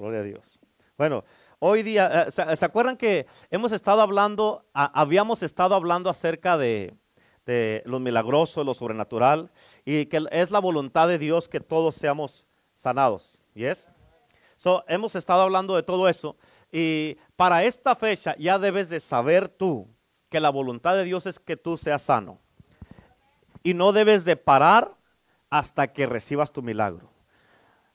Gloria a Dios. Bueno, hoy día, eh, ¿se, acuerdan que hemos estado hablando, habíamos estado hablando acerca de, de lo milagroso, lo sobrenatural, y que es la voluntad de Dios que todos seamos sanados? ¿Yes? So, hemos estado hablando de todo eso, y para esta fecha ya debes de saber tú que la voluntad de Dios es que tú seas sano. Y no debes de parar hasta que recibas tu milagro.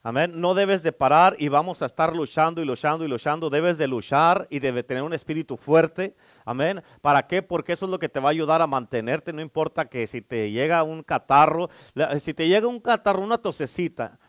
Amén. No debes de parar y vamos a estar luchando y luchando y luchando. Debes de luchar y debe tener un espíritu fuerte. Amén. ¿Para qué? Porque eso es lo que te va a ayudar a mantenerte. No importa que si te llega un catarro, si te llega un catarro, una tosecita,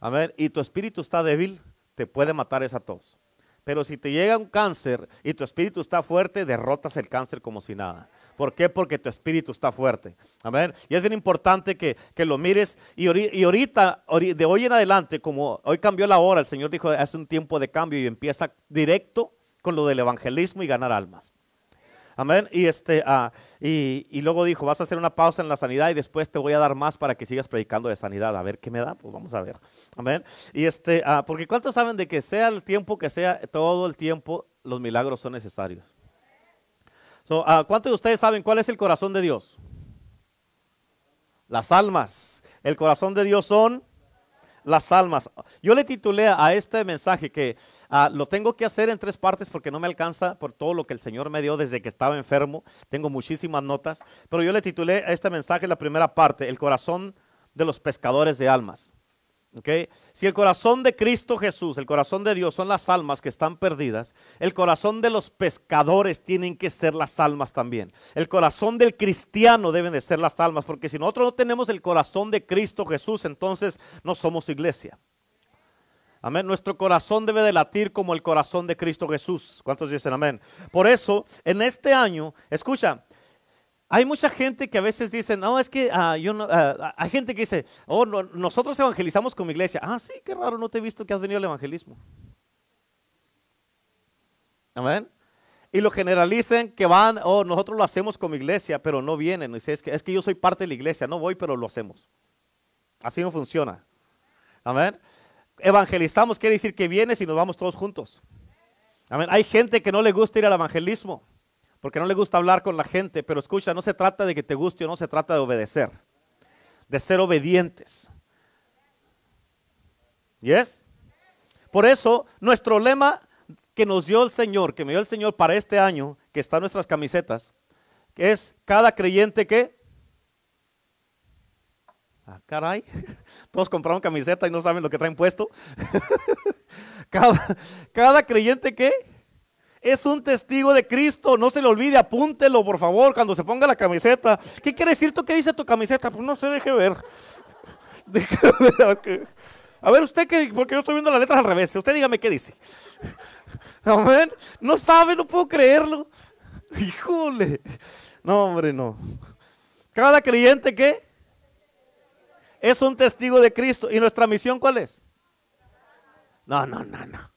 amén, y tu espíritu está débil, te puede matar esa tos. Pero si te llega un cáncer y tu espíritu está fuerte, derrotas el cáncer como si nada. ¿Por qué? Porque tu espíritu está fuerte. Amén. Y es bien importante que, que lo mires. Y, ori- y ahorita, ori- de hoy en adelante, como hoy cambió la hora, el Señor dijo, hace un tiempo de cambio y empieza directo con lo del evangelismo y ganar almas. Amén. Y, este, ah, y, y luego dijo, vas a hacer una pausa en la sanidad y después te voy a dar más para que sigas predicando de sanidad. A ver qué me da, pues vamos a ver. Amén. Y este, ah, porque ¿cuántos saben de que sea el tiempo que sea, todo el tiempo, los milagros son necesarios? Ah, ¿Cuántos de ustedes saben cuál es el corazón de Dios? Las almas. El corazón de Dios son las almas. Yo le titulé a este mensaje que ah, lo tengo que hacer en tres partes porque no me alcanza por todo lo que el Señor me dio desde que estaba enfermo. Tengo muchísimas notas, pero yo le titulé a este mensaje la primera parte, el corazón de los pescadores de almas. ¿Ok? Si el corazón de Cristo Jesús, el corazón de Dios son las almas que están perdidas, el corazón de los pescadores tienen que ser las almas también. El corazón del cristiano deben de ser las almas, porque si nosotros no tenemos el corazón de Cristo Jesús, entonces no somos iglesia. Amén. Nuestro corazón debe de latir como el corazón de Cristo Jesús. ¿Cuántos dicen amén? Por eso, en este año, escucha, hay mucha gente que a veces dice, no, es que ah, yo no, ah, hay gente que dice, oh, no, nosotros evangelizamos como iglesia. Ah, sí, qué raro, no te he visto que has venido al evangelismo. Amén. Y lo generalicen que van, oh, nosotros lo hacemos como iglesia, pero no vienen. Dice, es que, es que yo soy parte de la iglesia, no voy, pero lo hacemos. Así no funciona. Amén. Evangelizamos quiere decir que vienes y nos vamos todos juntos. Amén. Hay gente que no le gusta ir al evangelismo porque no le gusta hablar con la gente, pero escucha, no se trata de que te guste o no se trata de obedecer, de ser obedientes. ¿Yes? Por eso, nuestro lema que nos dio el Señor, que me dio el Señor para este año, que está en nuestras camisetas, que es cada creyente que... Ah, caray, todos compraron camiseta y no saben lo que traen puesto. cada, cada creyente que es un testigo de Cristo. No se le olvide, apúntelo, por favor, cuando se ponga la camiseta. ¿Qué quiere decir tú? ¿Qué dice tu camiseta? Pues no sé, deje ver. Deje ver. A ver, usted, que, porque yo estoy viendo las letras al revés. Usted dígame qué dice. Amén. No sabe, no puedo creerlo. Híjole. No, hombre, no. Cada creyente que es un testigo de Cristo. ¿Y nuestra misión cuál es? No, no, no, no.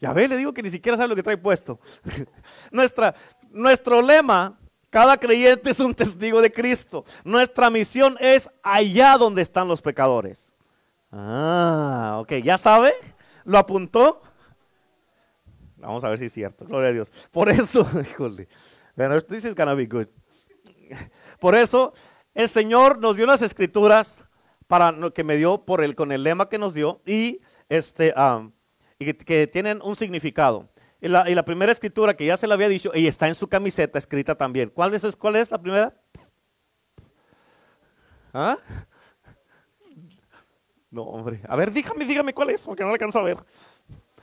Ya ve, le digo que ni siquiera sabe lo que trae puesto. Nuestra, nuestro lema, cada creyente es un testigo de Cristo. Nuestra misión es allá donde están los pecadores. Ah, ok, ¿ya sabe? ¿Lo apuntó? Vamos a ver si es cierto, gloria a Dios. Por eso, híjole, bueno, this is gonna be good. Por eso, el Señor nos dio las escrituras para que me dio por el, con el lema que nos dio y este, y que, tienen un significado. Y la, primera escritura que ya se la había dicho, y está en su camiseta escrita también. ¿Cuál, de esas, cuál es la primera? ¿Ah? No, hombre. A ver, dígame, dígame cuál es, porque no alcanzo a ver.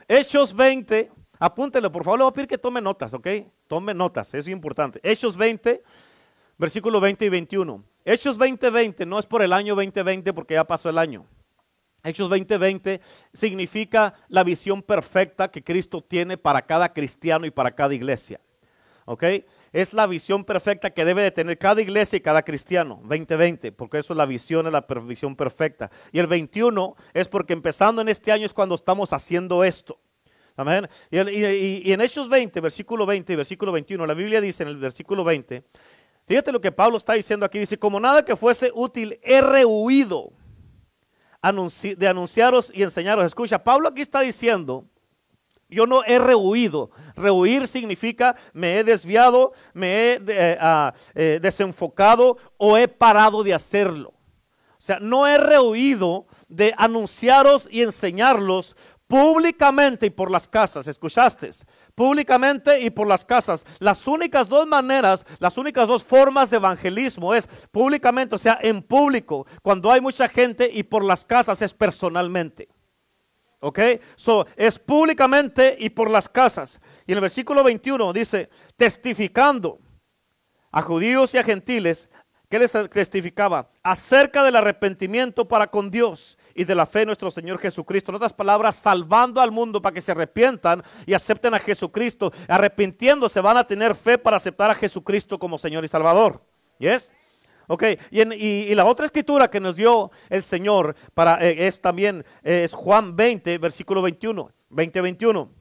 Hechos 20, apúntelo, por favor, le voy a pedir que tome notas, ¿ok? Tome notas, eso es importante. Hechos 20, versículo 20 y 21. Hechos 20, 20, no es por el año 2020 porque ya pasó el año. Hechos 20:20 significa la visión perfecta que Cristo tiene para cada cristiano y para cada iglesia. ¿Ok? Es la visión perfecta que debe de tener cada iglesia y cada cristiano. 2020, porque eso es la visión, es la visión perfecta. Y el 21 es porque empezando en este año es cuando estamos haciendo esto. Amén. Y- y en Hechos 20, versículo 20 y versículo 21, la Biblia dice en el versículo 20, fíjate lo que Pablo está diciendo aquí, dice, como nada que fuese útil, he rehuido de anunciaros y enseñaros. Escucha, Pablo aquí está diciendo, yo no he rehuido. Rehuir significa me he desviado, me he eh, ah, eh, desenfocado o he parado de hacerlo. O sea, no he rehuido de anunciaros y enseñarlos públicamente y por las casas. ¿Escuchaste? Públicamente y por las casas. Las únicas dos maneras, las únicas dos formas de evangelismo es públicamente, o sea, en público, cuando hay mucha gente y por las casas es personalmente. ¿Ok? So, es públicamente y por las casas. Y en el versículo 21 dice, testificando a judíos y a gentiles, ¿qué les testificaba? Acerca del arrepentimiento para con Dios y de la fe en nuestro Señor Jesucristo. En otras palabras, salvando al mundo para que se arrepientan y acepten a Jesucristo. Arrepintiéndose van a tener fe para aceptar a Jesucristo como Señor y Salvador. ¿Yes? Ok, y, la otra escritura que nos dio el Señor para, eh, es también es Juan 20, versículo 21, 20, 21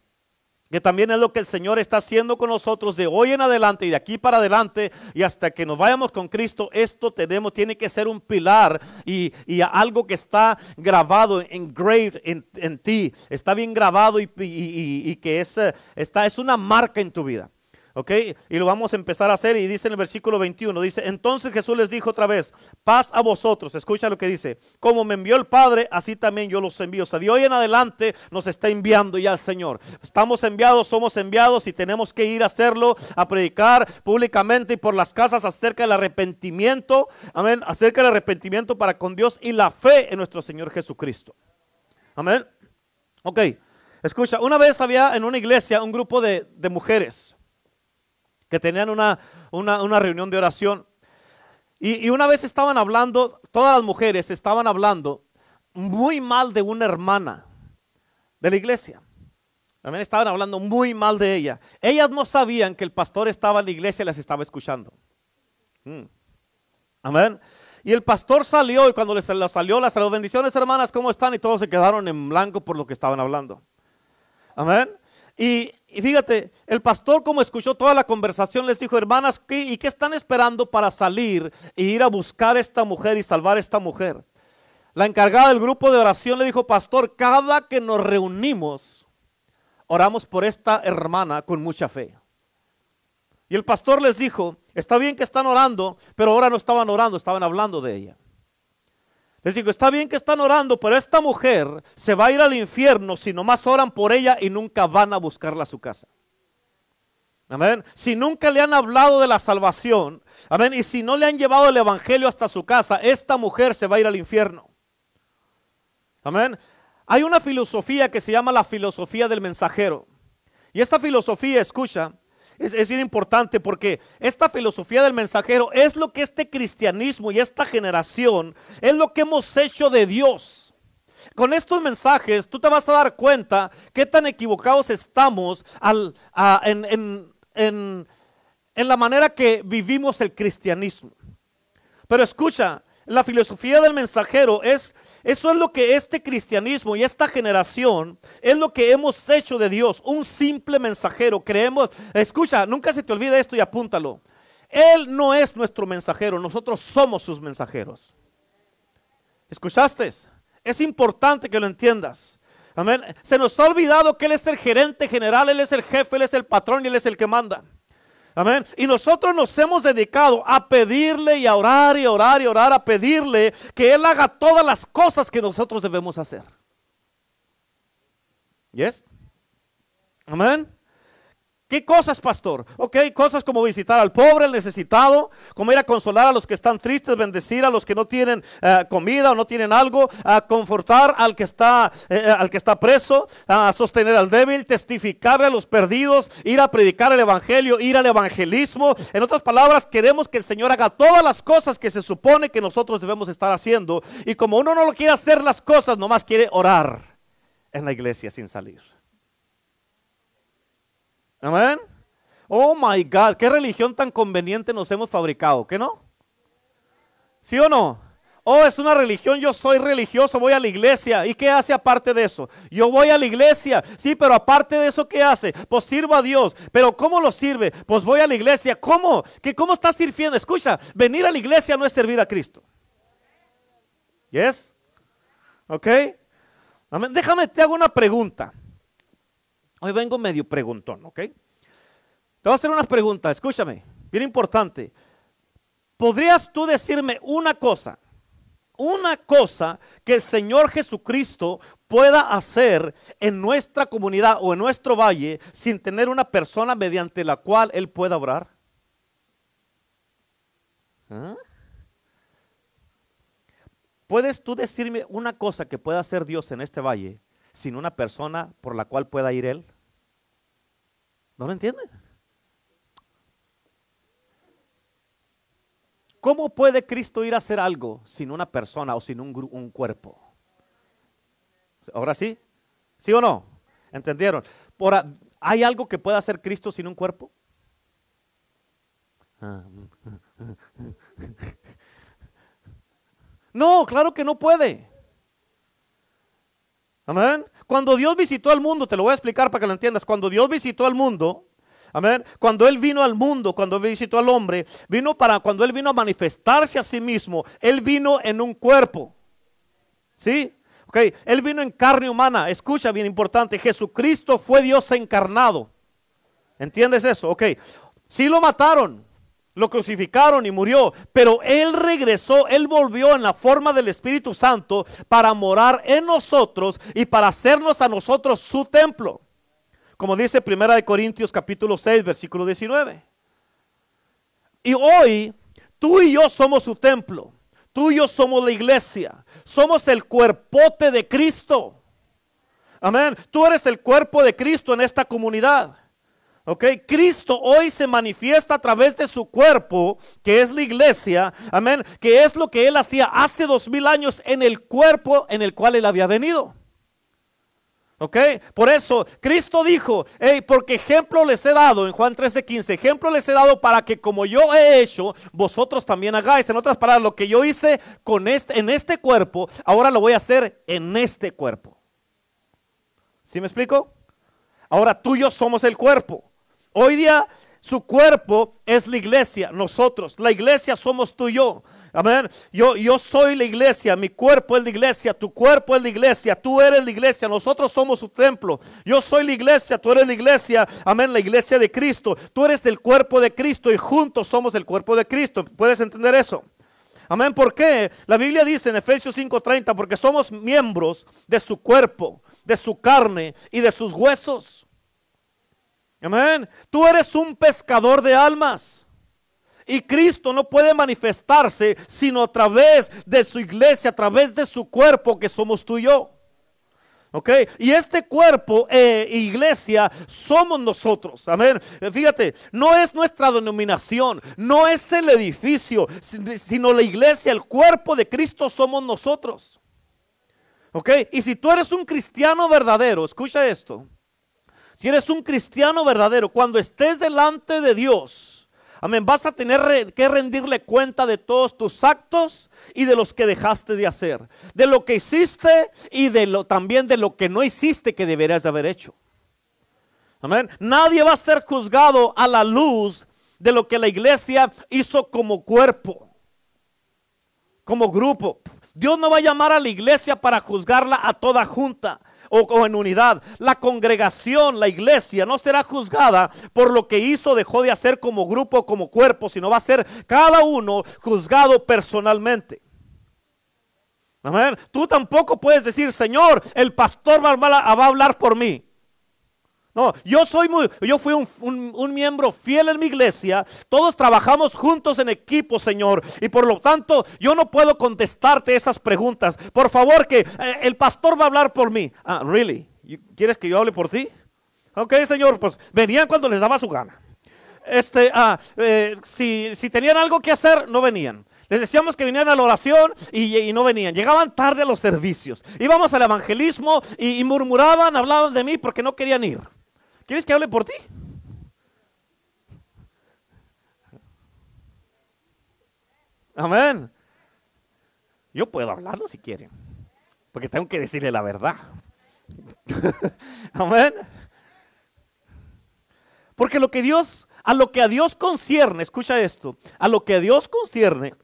que también es lo que el Señor está haciendo con nosotros de hoy en adelante y de aquí para adelante y hasta que nos vayamos con Cristo, esto tenemos, tiene que ser un pilar y, algo que está grabado, engraved en, en ti, está bien grabado y, y que es, eh, está, es una marca en tu vida. ¿Ok? Y lo vamos a empezar a hacer y dice en el versículo 21, dice, entonces Jesús les dijo otra vez, paz a vosotros, escucha lo que dice, como me envió el Padre, así también yo los envío. O sea, de hoy en adelante nos está enviando ya el Señor. Estamos enviados, somos enviados y tenemos que ir a hacerlo, a predicar públicamente y por las casas acerca del arrepentimiento, amén, acerca del arrepentimiento para con Dios y la fe en nuestro Señor Jesucristo. Amén. Ok, escucha, una vez había en una iglesia un grupo de, de mujeres que tenían una, una, reunión de oración. Y, una vez estaban hablando, todas las mujeres estaban hablando muy mal de una hermana de la iglesia. También estaban hablando muy mal de ella. Ellas no sabían que el pastor estaba en la iglesia y las estaba escuchando. Mm. Amén. Y el pastor salió y cuando les salió las bendiciones hermanas, ¿cómo están? Y todos se quedaron en blanco por lo que estaban hablando. Amén. Y, fíjate, el pastor como escuchó toda la conversación les dijo, hermanas, ¿y qué están esperando para salir e ir a buscar a esta mujer y salvar a esta mujer? La encargada del grupo de oración le dijo, pastor, cada que nos reunimos, oramos por esta hermana con mucha fe. Y el pastor les dijo, está bien que están orando, pero ahora no estaban orando, estaban hablando de ella. Les digo, está bien que están orando, pero esta mujer se va a ir al infierno si nomás oran por ella y nunca van a buscarla a su casa. Amén. Si nunca le han hablado de la salvación, amén, y si no le han llevado el evangelio hasta su casa, esta mujer se va a ir al infierno. Amén. Hay una filosofía que se llama la filosofía del mensajero. Y esa filosofía, escucha, es, bien importante porque esta filosofía del mensajero es lo que este cristianismo y esta generación es lo que hemos hecho de Dios. Con estos mensajes tú te vas a dar cuenta qué tan equivocados estamos en, en la manera que vivimos el cristianismo. Pero escucha, la filosofía del mensajero es, eso es lo que este cristianismo y esta generación es lo que hemos hecho de Dios, un simple mensajero. Creemos, escucha, nunca se te olvide esto y apúntalo. Él no es nuestro mensajero, nosotros somos sus mensajeros. ¿Escuchaste? Es importante que lo entiendas. Amén. Se nos ha olvidado que Él es el gerente general, Él es el jefe, Él es el patrón y Él es el que manda. Amén. Y nosotros nos hemos dedicado a pedirle y a orar y orar y orar, a pedirle que Él haga todas las cosas que nosotros debemos hacer. ¿Yes? Amén. ¿Qué cosas, pastor? Ok, cosas como visitar al pobre, al necesitado, como ir a consolar a los que están tristes, bendecir a los que no tienen eh, comida o no tienen algo, a confortar al que está, eh, eh, al que está preso, a sostener al débil, testificarle a los perdidos, ir a predicar el evangelio, ir al evangelismo. En otras palabras, queremos que el Señor haga todas las cosas que se supone que nosotros debemos estar haciendo. Y como uno no lo quiere hacer las cosas, nomás quiere orar en la iglesia sin salir. Amén. Oh my God, qué religión tan conveniente nos hemos fabricado, ¿qué no? ¿Sí o no? Oh, es una religión, yo soy religioso, voy a la iglesia. ¿Y qué hace aparte de eso? Yo voy a la iglesia, sí, pero aparte de eso, ¿qué hace? Pues sirvo a Dios. Pero ¿cómo lo sirve? Pues voy a la iglesia. ¿Cómo? ¿Qué, ¿Cómo estás sirviendo? Escucha, venir a la iglesia no es servir a Cristo. ¿Yes? ¿Ok? Déjame, te hago una pregunta. Hoy vengo medio preguntón, ¿ok? Te voy a hacer una pregunta, escúchame, bien importante. ¿Podrías tú decirme una cosa? Una cosa que el Señor Jesucristo pueda hacer en nuestra comunidad o en nuestro valle sin tener una persona mediante la cual Él pueda orar? ¿Ah? ¿Puedes tú decirme una cosa que pueda hacer Dios en este valle sin una persona por la cual pueda ir Él? ¿No lo entienden? ¿Cómo puede Cristo ir a hacer algo sin una persona o sin un, cuerpo? Ahora sí, ¿sí o no? ¿Entendieron? Por, ¿Hay algo que pueda hacer Cristo sin un cuerpo? No, claro que no puede. Amén. Cuando Dios visitó al mundo, te lo voy a explicar para que lo entiendas. Cuando Dios visitó al mundo, amén. Cuando Él vino al mundo, cuando visitó al hombre, vino para, cuando Él vino a manifestarse a sí mismo, Él vino en un cuerpo. ¿Sí? Ok, Él vino en carne humana. Escucha, bien importante. Jesucristo fue Dios encarnado. ¿Entiendes eso? Ok. Sí lo mataron lo crucificaron y murió, pero Él regresó, Él volvió en la forma del Espíritu Santo para morar en nosotros y para hacernos a nosotros su templo. Como dice Primera de Corintios capítulo 6, versículo 19. Y hoy tú y yo somos su templo. Tú y yo somos la iglesia. Somos el cuerpote de Cristo. Amén. Tú eres el cuerpo de Cristo en esta comunidad. Ok, Cristo hoy se manifiesta a través de su cuerpo, que es la iglesia, amén, que es lo que él hacía hace dos mil años en el cuerpo en el cual él había venido. ¿Ok? Por eso Cristo dijo, hey, porque ejemplo les he dado en Juan 13, 15, ejemplo les he dado para que como yo he hecho, vosotros también hagáis. En otras palabras, lo que yo hice con este, en este cuerpo, ahora lo voy a hacer en este cuerpo. ¿Sí me explico? Ahora tú y yo somos el cuerpo. Hoy día su cuerpo es la iglesia, nosotros. La iglesia somos tú y yo. Amén. Yo, yo soy la iglesia, mi cuerpo es la iglesia, tu cuerpo es la iglesia, tú eres la iglesia, nosotros somos su templo. Yo soy la iglesia, tú eres la iglesia, amén, la iglesia de Cristo. Tú eres el cuerpo de Cristo y juntos somos el cuerpo de Cristo. ¿Puedes entender eso? Amén. ¿Por qué? La Biblia dice en Efesios 5:30, porque somos miembros de su cuerpo, de su carne y de sus huesos. Amén. Tú eres un pescador de almas. Y Cristo no puede manifestarse sino a través de su iglesia, a través de su cuerpo que somos tú y yo. ¿Ok? Y este cuerpo, e iglesia, somos nosotros. Amén. Fíjate, no es nuestra denominación, no es el edificio, sino la iglesia, el cuerpo de Cristo somos nosotros. ¿Ok? Y si tú eres un cristiano verdadero, escucha esto. Si eres un cristiano verdadero, cuando estés delante de Dios, amén, vas a tener que rendirle cuenta de todos tus actos y de los que dejaste de hacer, de lo que hiciste y de lo también de lo que no hiciste que deberías haber hecho. Amén. Nadie va a ser juzgado a la luz de lo que la iglesia hizo como cuerpo, como grupo. Dios no va a llamar a la iglesia para juzgarla a toda junta o, en unidad. La congregación, la iglesia, no será juzgada por lo que hizo dejó de hacer como grupo, como cuerpo, sino va a ser cada uno juzgado personalmente. Amén. Tú tampoco puedes decir, Señor, el pastor va a hablar por mí. No, yo soy muy, yo fui un, miembro fiel en mi iglesia. Todos trabajamos juntos en equipo, Señor. Y por lo tanto, yo no puedo contestarte esas preguntas. Por favor, que eh, el pastor va a hablar por mí. Ah, really? ¿Quieres que yo hable por ti? Ok, Señor, pues venían cuando les daba su gana. Este, ah, eh, si, tenían algo que hacer, no venían. Les decíamos que vinieran a la oración y, no venían. Llegaban tarde a los servicios. Íbamos al evangelismo y murmuraban, hablaban de mí porque no querían ir. ¿Quieres que hable por ti? Amén. Yo puedo hablarlo si quieren, porque tengo que decirle la verdad. Amén. Porque lo que Dios, a lo que a Dios concierne, escucha esto, a lo que a Dios concierne,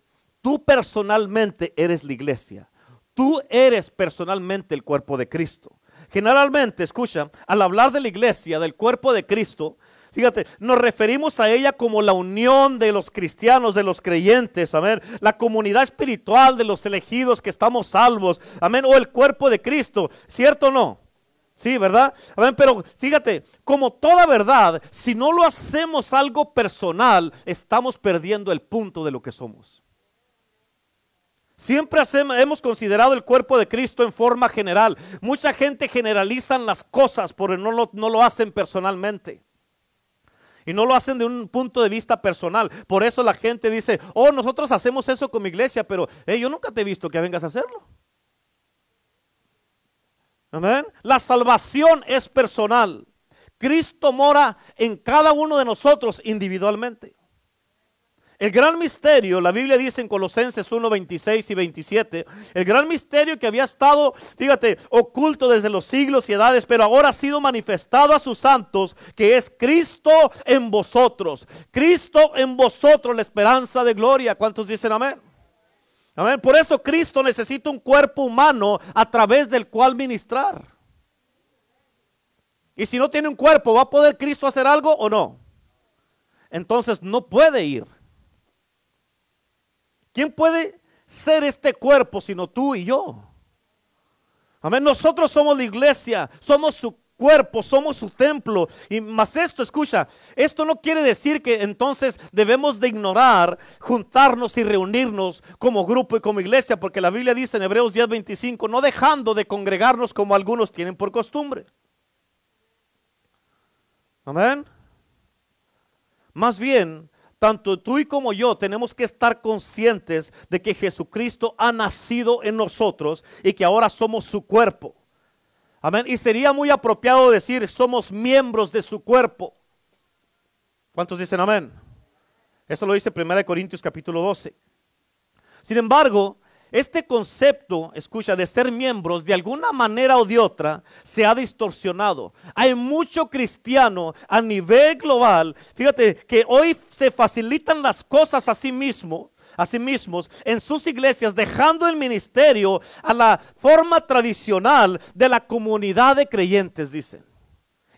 tú personalmente eres la iglesia. Tú eres personalmente el cuerpo de Cristo. Generalmente, escucha, al hablar de la iglesia, del cuerpo de Cristo, Fíjate, nos referimos a ella como la unión de los cristianos, de los creyentes, amén. La comunidad espiritual de los elegidos que estamos salvos, amén. O el cuerpo de Cristo, ¿cierto o no? Sí, ¿verdad? Amén, pero fíjate, como toda verdad, si no lo hacemos algo personal, estamos perdiendo el punto de lo que somos. Siempre hemos considerado el cuerpo de Cristo en forma general. Mucha gente generaliza las cosas, pero no lo, no lo hacen personalmente. Y no lo hacen de un punto de vista personal. Por eso la gente dice, oh, nosotros hacemos eso con mi iglesia, pero yo nunca te he visto que vengas a hacerlo. Amén. La salvación es personal. Cristo mora en cada uno de nosotros individualmente. El gran misterio, la Biblia dice en Colosenses 1, 26 y 27, el gran misterio que había estado, fíjate, oculto desde los siglos y edades, pero ahora ha sido manifestado a sus santos, que es Cristo en vosotros. Cristo en vosotros, la esperanza de gloria. ¿Cuántos dicen amén? Amén. Por eso Cristo necesita un cuerpo humano a través del cual ministrar. Y si no tiene un cuerpo, ¿va a poder Cristo hacer algo o no? Entonces no puede ir. ¿Quién puede ser este cuerpo sino tú y yo? Amén. Nosotros somos la iglesia, somos su cuerpo, somos su templo. Y más esto, escucha, esto no quiere decir que entonces debemos de ignorar juntarnos y reunirnos como grupo y como iglesia, porque la Biblia dice en Hebreos 10:25, no dejando de congregarnos como algunos tienen por costumbre. Amén. Más bien, tanto tú y como yo tenemos que estar conscientes de que Jesucristo ha nacido en nosotros y que ahora somos su cuerpo. Amén. Y sería muy apropiado decir, somos miembros de su cuerpo. ¿Cuántos dicen amén? Eso lo dice 1 Corintios capítulo 12. Sin embargo, este concepto, escucha, de ser miembros, de alguna manera o de otra, se ha distorsionado. Hay mucho cristiano a nivel global, fíjate, que hoy se facilitan las cosas a sí mismo, a sí mismos en sus iglesias, dejando el ministerio a la forma tradicional de la comunidad de creyentes, dicen.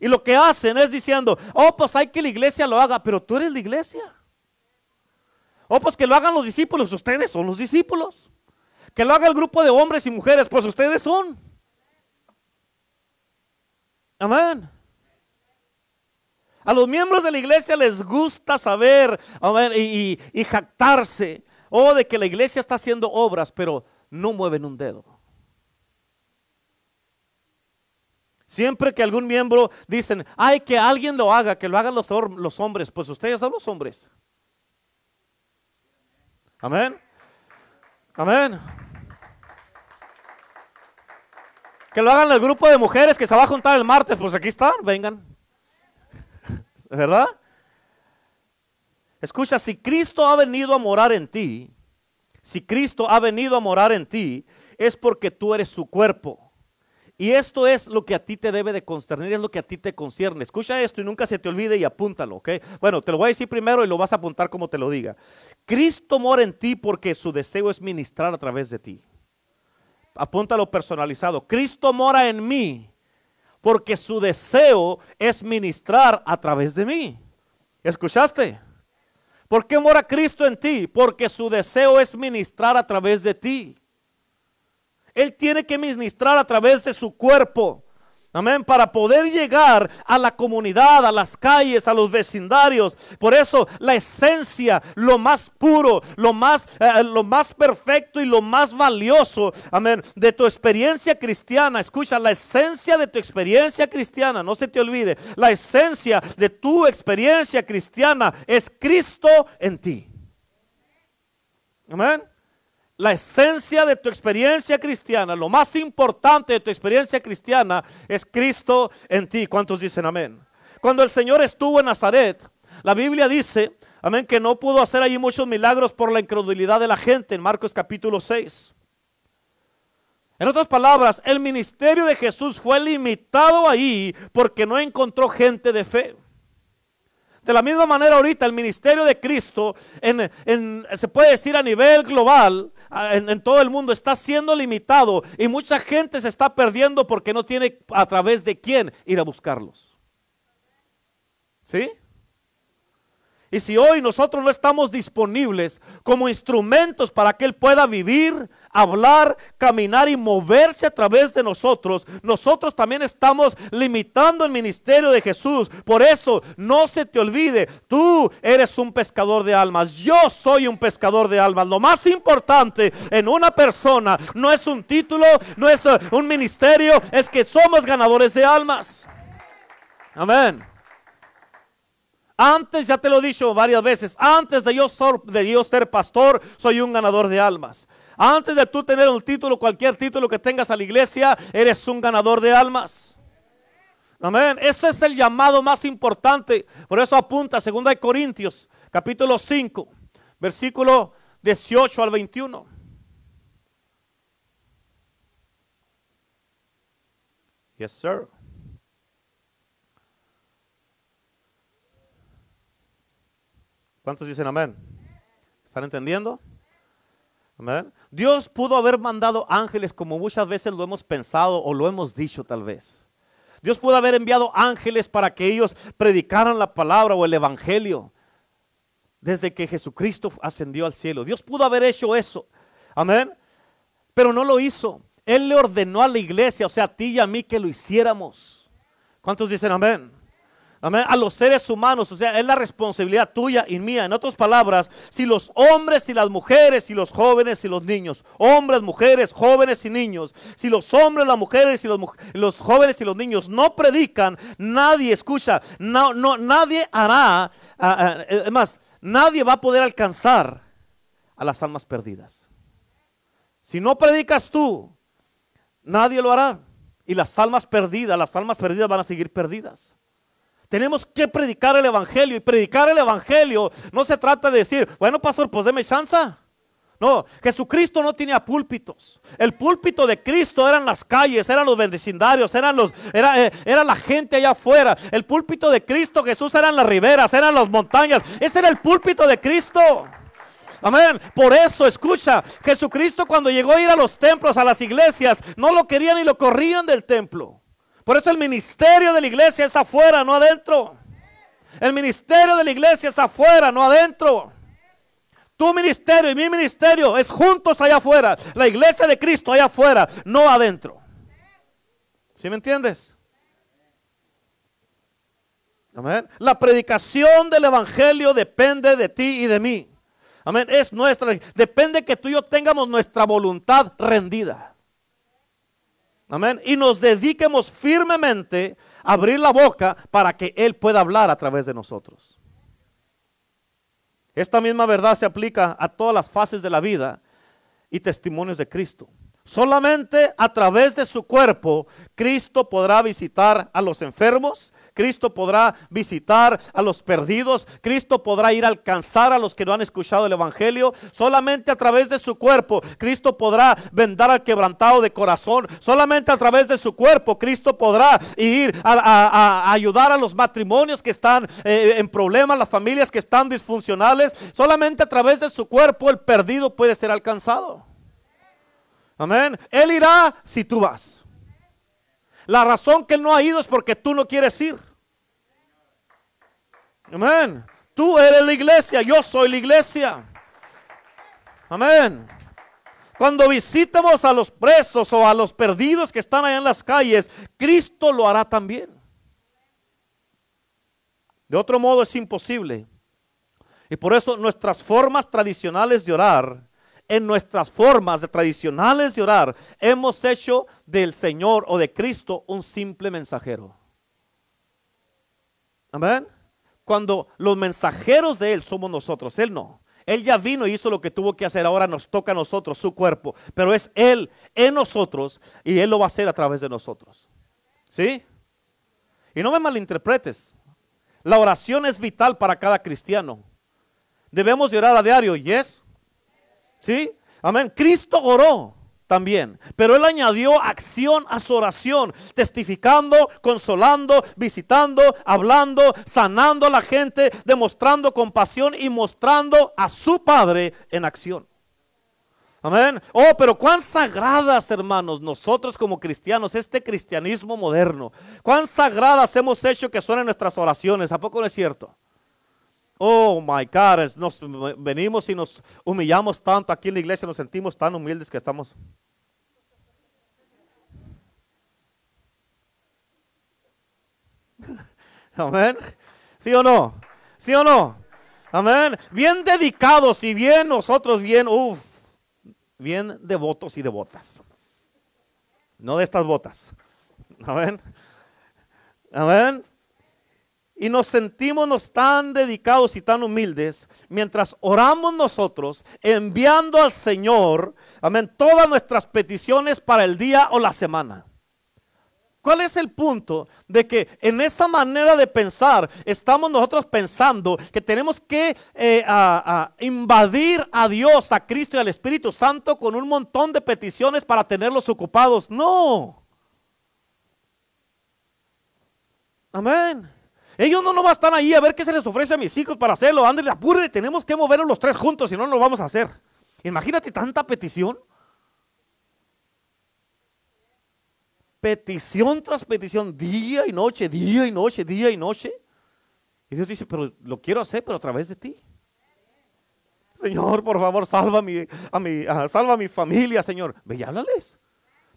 Y lo que hacen es diciendo, oh, pues hay que la iglesia lo haga, pero tú eres la iglesia. Oh, pues que lo hagan los discípulos, ustedes son los discípulos. Que lo haga el grupo de hombres y mujeres, pues ustedes son. Amén. A los miembros de la iglesia les gusta saber y, jactarse, o oh, de que la iglesia está haciendo obras, pero no mueven un dedo. Siempre que algún miembro dicen, ay, que alguien lo haga, que lo hagan los hombres, pues ustedes son los hombres. Amén. Amén. Que lo hagan el grupo de mujeres que se va a juntar el martes. Pues aquí están, vengan. ¿Verdad? Escucha, si Cristo ha venido a morar en ti, si Cristo ha venido a morar en ti, es porque tú eres su cuerpo. Y esto es lo que a ti te debe de consternir, es lo que a ti te concierne. Escucha esto y nunca se te olvide y apúntalo, ¿ok? Bueno, te lo voy a decir primero y lo vas a apuntar como te lo diga. Cristo mora en ti porque su deseo es ministrar a través de ti apúntalo personalizado. Cristo mora en mí porque su deseo es ministrar a través de mí. ¿Escuchaste? ¿Por qué mora Cristo en ti? Porque su deseo es ministrar a través de ti. Él tiene que ministrar a través de su cuerpo. Amén, para poder llegar a la comunidad, a las calles, a los vecindarios. Por eso la esencia, lo más puro, lo más, eh, lo más perfecto y lo más valioso, amén, de tu experiencia cristiana. Escucha, la esencia de tu experiencia cristiana, no se te olvide, la esencia de tu experiencia cristiana es Cristo en ti. Amén la esencia de tu experiencia cristiana, lo más importante de tu experiencia cristiana es Cristo en ti. ¿Cuántos dicen amén? Cuando el Señor estuvo en Nazaret, la Biblia dice, amén, que no pudo hacer allí muchos milagros por la incredulidad de la gente en Marcos capítulo 6. En otras palabras, el ministerio de Jesús fue limitado ahí porque no encontró gente de fe. De la misma manera ahorita el ministerio de Cristo, se puede decir a nivel global, en, todo el mundo está siendo limitado y mucha gente se está perdiendo porque no tiene a través de quién ir a buscarlos. ¿Sí? Y si hoy nosotros no estamos disponibles como instrumentos para que Él pueda vivir, hablar, caminar y moverse a través de nosotros, nosotros también estamos limitando el ministerio de Jesús. Por eso, no se te olvide, tú eres un pescador de almas, yo soy un pescador de almas. Lo más importante en una persona no es un título, no es uh, un ministerio, es que somos ganadores de almas. Amén. Antes, ya te lo he dicho varias veces, antes de yo, de yo ser pastor, soy un ganador de almas. Antes de tú tener un título, cualquier título que tengas a la iglesia, eres un ganador de almas. Amén. Ese es el llamado más importante. Por eso apunta 2 Corintios, capítulo 5, versículo 18 al 21. Yes, sir. ¿Cuántos dicen amén? ¿Están entendiendo? Amén. Dios pudo haber mandado ángeles como muchas veces lo hemos pensado o lo hemos dicho tal vez. Dios pudo haber enviado ángeles para que ellos predicaran la palabra o el evangelio desde que Jesucristo ascendió al cielo. Dios pudo haber hecho eso. Amén. Pero no lo hizo. Él le ordenó a la iglesia, o sea, a ti y a mí que lo hiciéramos. ¿Cuántos dicen amén? A los seres humanos, o sea, es la responsabilidad tuya y mía. En otras palabras, si los hombres y las mujeres y los jóvenes y los niños, hombres, mujeres, jóvenes y niños, si los hombres, las mujeres y los, los jóvenes y los niños no predican, nadie escucha, no, no, nadie hará, es más, nadie va a poder alcanzar a las almas perdidas. Si no predicas tú, nadie lo hará. Y las almas perdidas, las almas perdidas van a seguir perdidas. Tenemos que predicar el Evangelio. Y predicar el Evangelio no se trata de decir, bueno, pastor, pues deme chance. No, Jesucristo no tenía púlpitos. El púlpito de Cristo eran las calles, eran los vecindarios, eran los, era, eh, era, la gente allá afuera. El púlpito de Cristo Jesús eran las riberas, eran las montañas. Ese era el púlpito de Cristo. Amén. Por eso, escucha, Jesucristo cuando llegó a ir a los templos, a las iglesias, no lo querían y lo corrían del templo. Por eso el ministerio de la iglesia es afuera, no adentro. El ministerio de la iglesia es afuera, no adentro. Tu ministerio y mi ministerio es juntos allá afuera. La iglesia de Cristo allá afuera, no adentro. ¿Sí me entiendes? Amén. La predicación del evangelio depende de ti y de mí. Amén. Es nuestra. Depende que tú y yo tengamos nuestra voluntad rendida. Amén. Y nos dediquemos firmemente a abrir la boca para que Él pueda hablar a través de nosotros. Esta misma verdad se aplica a todas las fases de la vida y testimonios de Cristo. Solamente a través de su cuerpo Cristo podrá visitar a los enfermos, Cristo podrá visitar a los perdidos, Cristo podrá ir a alcanzar a los que no han escuchado el Evangelio. Solamente a través de su cuerpo Cristo podrá vendar al quebrantado de corazón. Solamente a través de su cuerpo Cristo podrá ir a, ayudar a los matrimonios que están eh, en problemas, las familias que están disfuncionales. Solamente a través de su cuerpo el perdido puede ser alcanzado. Amén. Él irá si tú vas. La razón que Él no ha ido es porque tú no quieres ir. Amén. Tú eres la iglesia, yo soy la iglesia. Amén. Cuando visitemos a los presos o a los perdidos que están allá en las calles, Cristo lo hará también. De otro modo es imposible. Y por eso nuestras formas tradicionales de orar en nuestras formas tradicionales de orar, hemos hecho del Señor o de Cristo un simple mensajero. Amén. Cuando los mensajeros de Él somos nosotros, Él no. Él ya vino y hizo lo que tuvo que hacer, ahora nos toca a nosotros, su cuerpo. Pero es Él en nosotros y Él lo va a hacer a través de nosotros. ¿Sí? Y no me malinterpretes. La oración es vital para cada cristiano. Debemos de orar a diario, ¿yes? ¿Sí? Amén. Cristo oró también, pero él añadió acción a su oración, testificando, consolando, visitando, hablando, sanando a la gente, demostrando compasión y mostrando a su Padre en acción. Amén. Oh, pero cuán sagradas, hermanos, nosotros como cristianos, este cristianismo moderno, cuán sagradas hemos hecho que suenen nuestras oraciones. ¿A poco no es cierto? Oh my God, nos venimos y nos humillamos tanto aquí en la iglesia, nos sentimos tan humildes que estamos. Amén. ¿Sí o no? ¿Sí o no? Amén. Bien dedicados y bien nosotros bien, uff, bien devotos y devotas. No de estas botas. Amén. Amén. Y nos sentimos tan dedicados y tan humildes mientras oramos nosotros enviando al Señor, amén, todas nuestras peticiones para el día o la semana. ¿Cuál es el punto de que en esa manera de pensar estamos nosotros pensando que tenemos que eh, invadir a Dios, a Cristo y al Espíritu Santo con un montón de peticiones para tenerlos ocupados? No. Amén. Ellos no nomás están ahí a ver qué se les ofrece a mis hijos para hacerlo. Ándale, apure, tenemos que moverlos los tres juntos, si no, no lo vamos a hacer. Imagínate tanta petición. petición tras petición, día y noche, día y noche, día y noche. Y Dios dice, pero lo quiero hacer, pero a través de ti. Señor, por favor, salva a mi, a mi, salva a mi familia, Señor. Ve y háblales.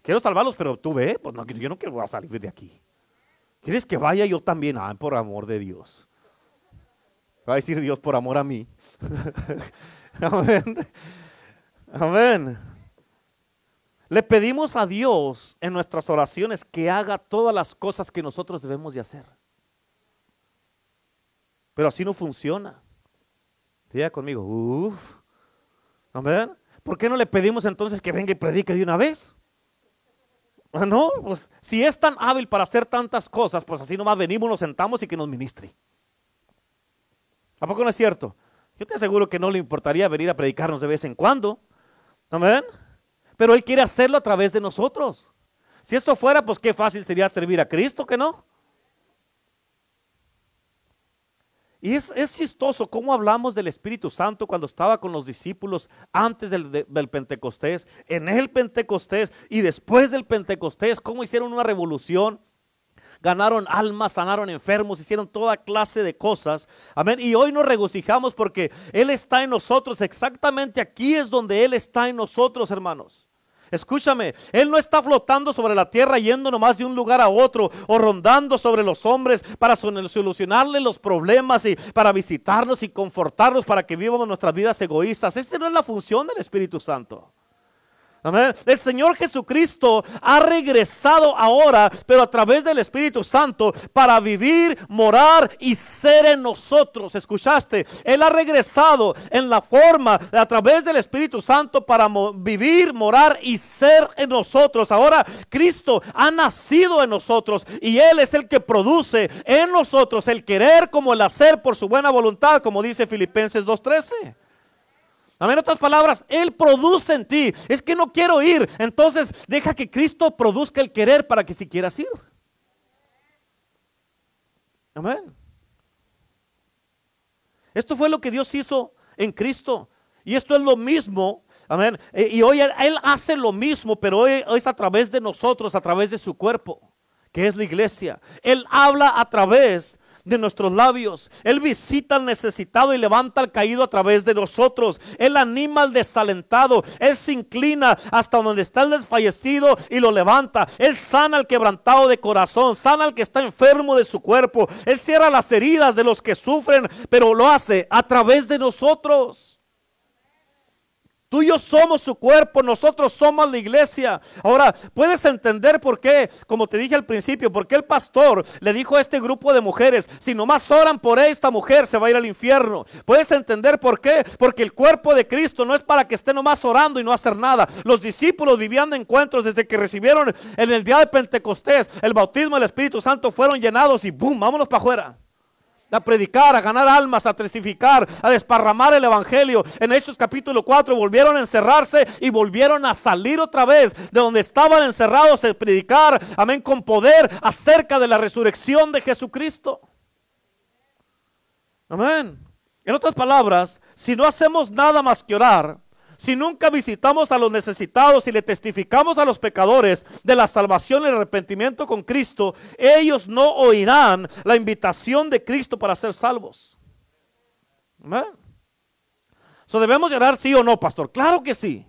Quiero salvarlos, pero tú ve, pues no, yo no quiero salir de aquí. ¿Quieres que vaya yo también? Ah, por amor de Dios. Va a decir Dios por amor a mí. Amén. Amén. Le pedimos a Dios en nuestras oraciones que haga todas las cosas que nosotros debemos de hacer. Pero así no funciona. Diga conmigo, uff. Amén. ¿Por qué no le pedimos entonces que venga y predique de una vez? Ah, no, pues si es tan hábil para hacer tantas cosas, pues así nomás venimos, nos sentamos y que nos ministre. ¿A poco no es cierto? Yo te aseguro que no le importaría venir a predicarnos de vez en cuando. Amén. Pero Él quiere hacerlo a través de nosotros. Si eso fuera, pues qué fácil sería servir a Cristo, que no. Y es, chistoso cómo hablamos del Espíritu Santo cuando estaba con los discípulos antes del, del, Pentecostés, en el Pentecostés y después del Pentecostés, cómo hicieron una revolución ganaron almas, sanaron enfermos, hicieron toda clase de cosas. Amén. Y hoy nos regocijamos porque Él está en nosotros. Exactamente aquí es donde Él está en nosotros, hermanos. Escúchame, Él no está flotando sobre la tierra yendo nomás de un lugar a otro o rondando sobre los hombres para solucionarle los problemas y para visitarnos y confortarnos para que vivamos nuestras vidas egoístas. Esta no es la función del Espíritu Santo. El Señor Jesucristo ha regresado ahora, pero a través del Espíritu Santo, para vivir, morar y ser en nosotros. ¿Escuchaste? Él ha regresado en la forma, a través del Espíritu Santo, para vivir, morar y ser en nosotros. Ahora Cristo ha nacido en nosotros y Él es el que produce en nosotros el querer como el hacer por su buena voluntad, como dice Filipenses 2.13. Amén, otras palabras, Él produce en ti. Es que no quiero ir. Entonces deja que Cristo produzca el querer para que si quieras ir. Amén. Esto fue lo que Dios hizo en Cristo. Y esto es lo mismo. Amén. Eh, y hoy él, hace lo mismo, pero hoy es a través de nosotros, a través de su cuerpo, que es la iglesia. Él habla a través de nuestros labios. Él visita al necesitado y levanta al caído a través de nosotros. Él anima al desalentado. Él se inclina hasta donde está el desfallecido y lo levanta. Él sana al quebrantado de corazón, sana al que está enfermo de su cuerpo. Él cierra las heridas de los que sufren, pero lo hace a través de nosotros. Tú y yo somos su cuerpo, nosotros somos la iglesia. Ahora, puedes entender por qué, como te dije al principio, por qué el pastor le dijo a este grupo de mujeres, si nomás oran por esta mujer, se va a ir al infierno. Puedes entender por qué, porque el cuerpo de Cristo no es para que esté nomás orando y no hacer nada. Los discípulos vivían de encuentros desde que recibieron en el día de Pentecostés el bautismo del Espíritu Santo, fueron llenados y ¡boom! Vámonos para afuera a predicar, a ganar almas, a testificar, a desparramar el Evangelio. En Hechos capítulo 4 volvieron a encerrarse y volvieron a salir otra vez de donde estaban encerrados a predicar, amén, con poder acerca de la resurrección de Jesucristo. Amén. En otras palabras, si no hacemos nada más que orar, si nunca visitamos a los necesitados y le testificamos a los pecadores de la salvación y el arrepentimiento con Cristo, ellos no oirán la invitación de Cristo para ser salvos. Amén. So, ¿Debemos llorar sí o no, pastor? Claro que sí.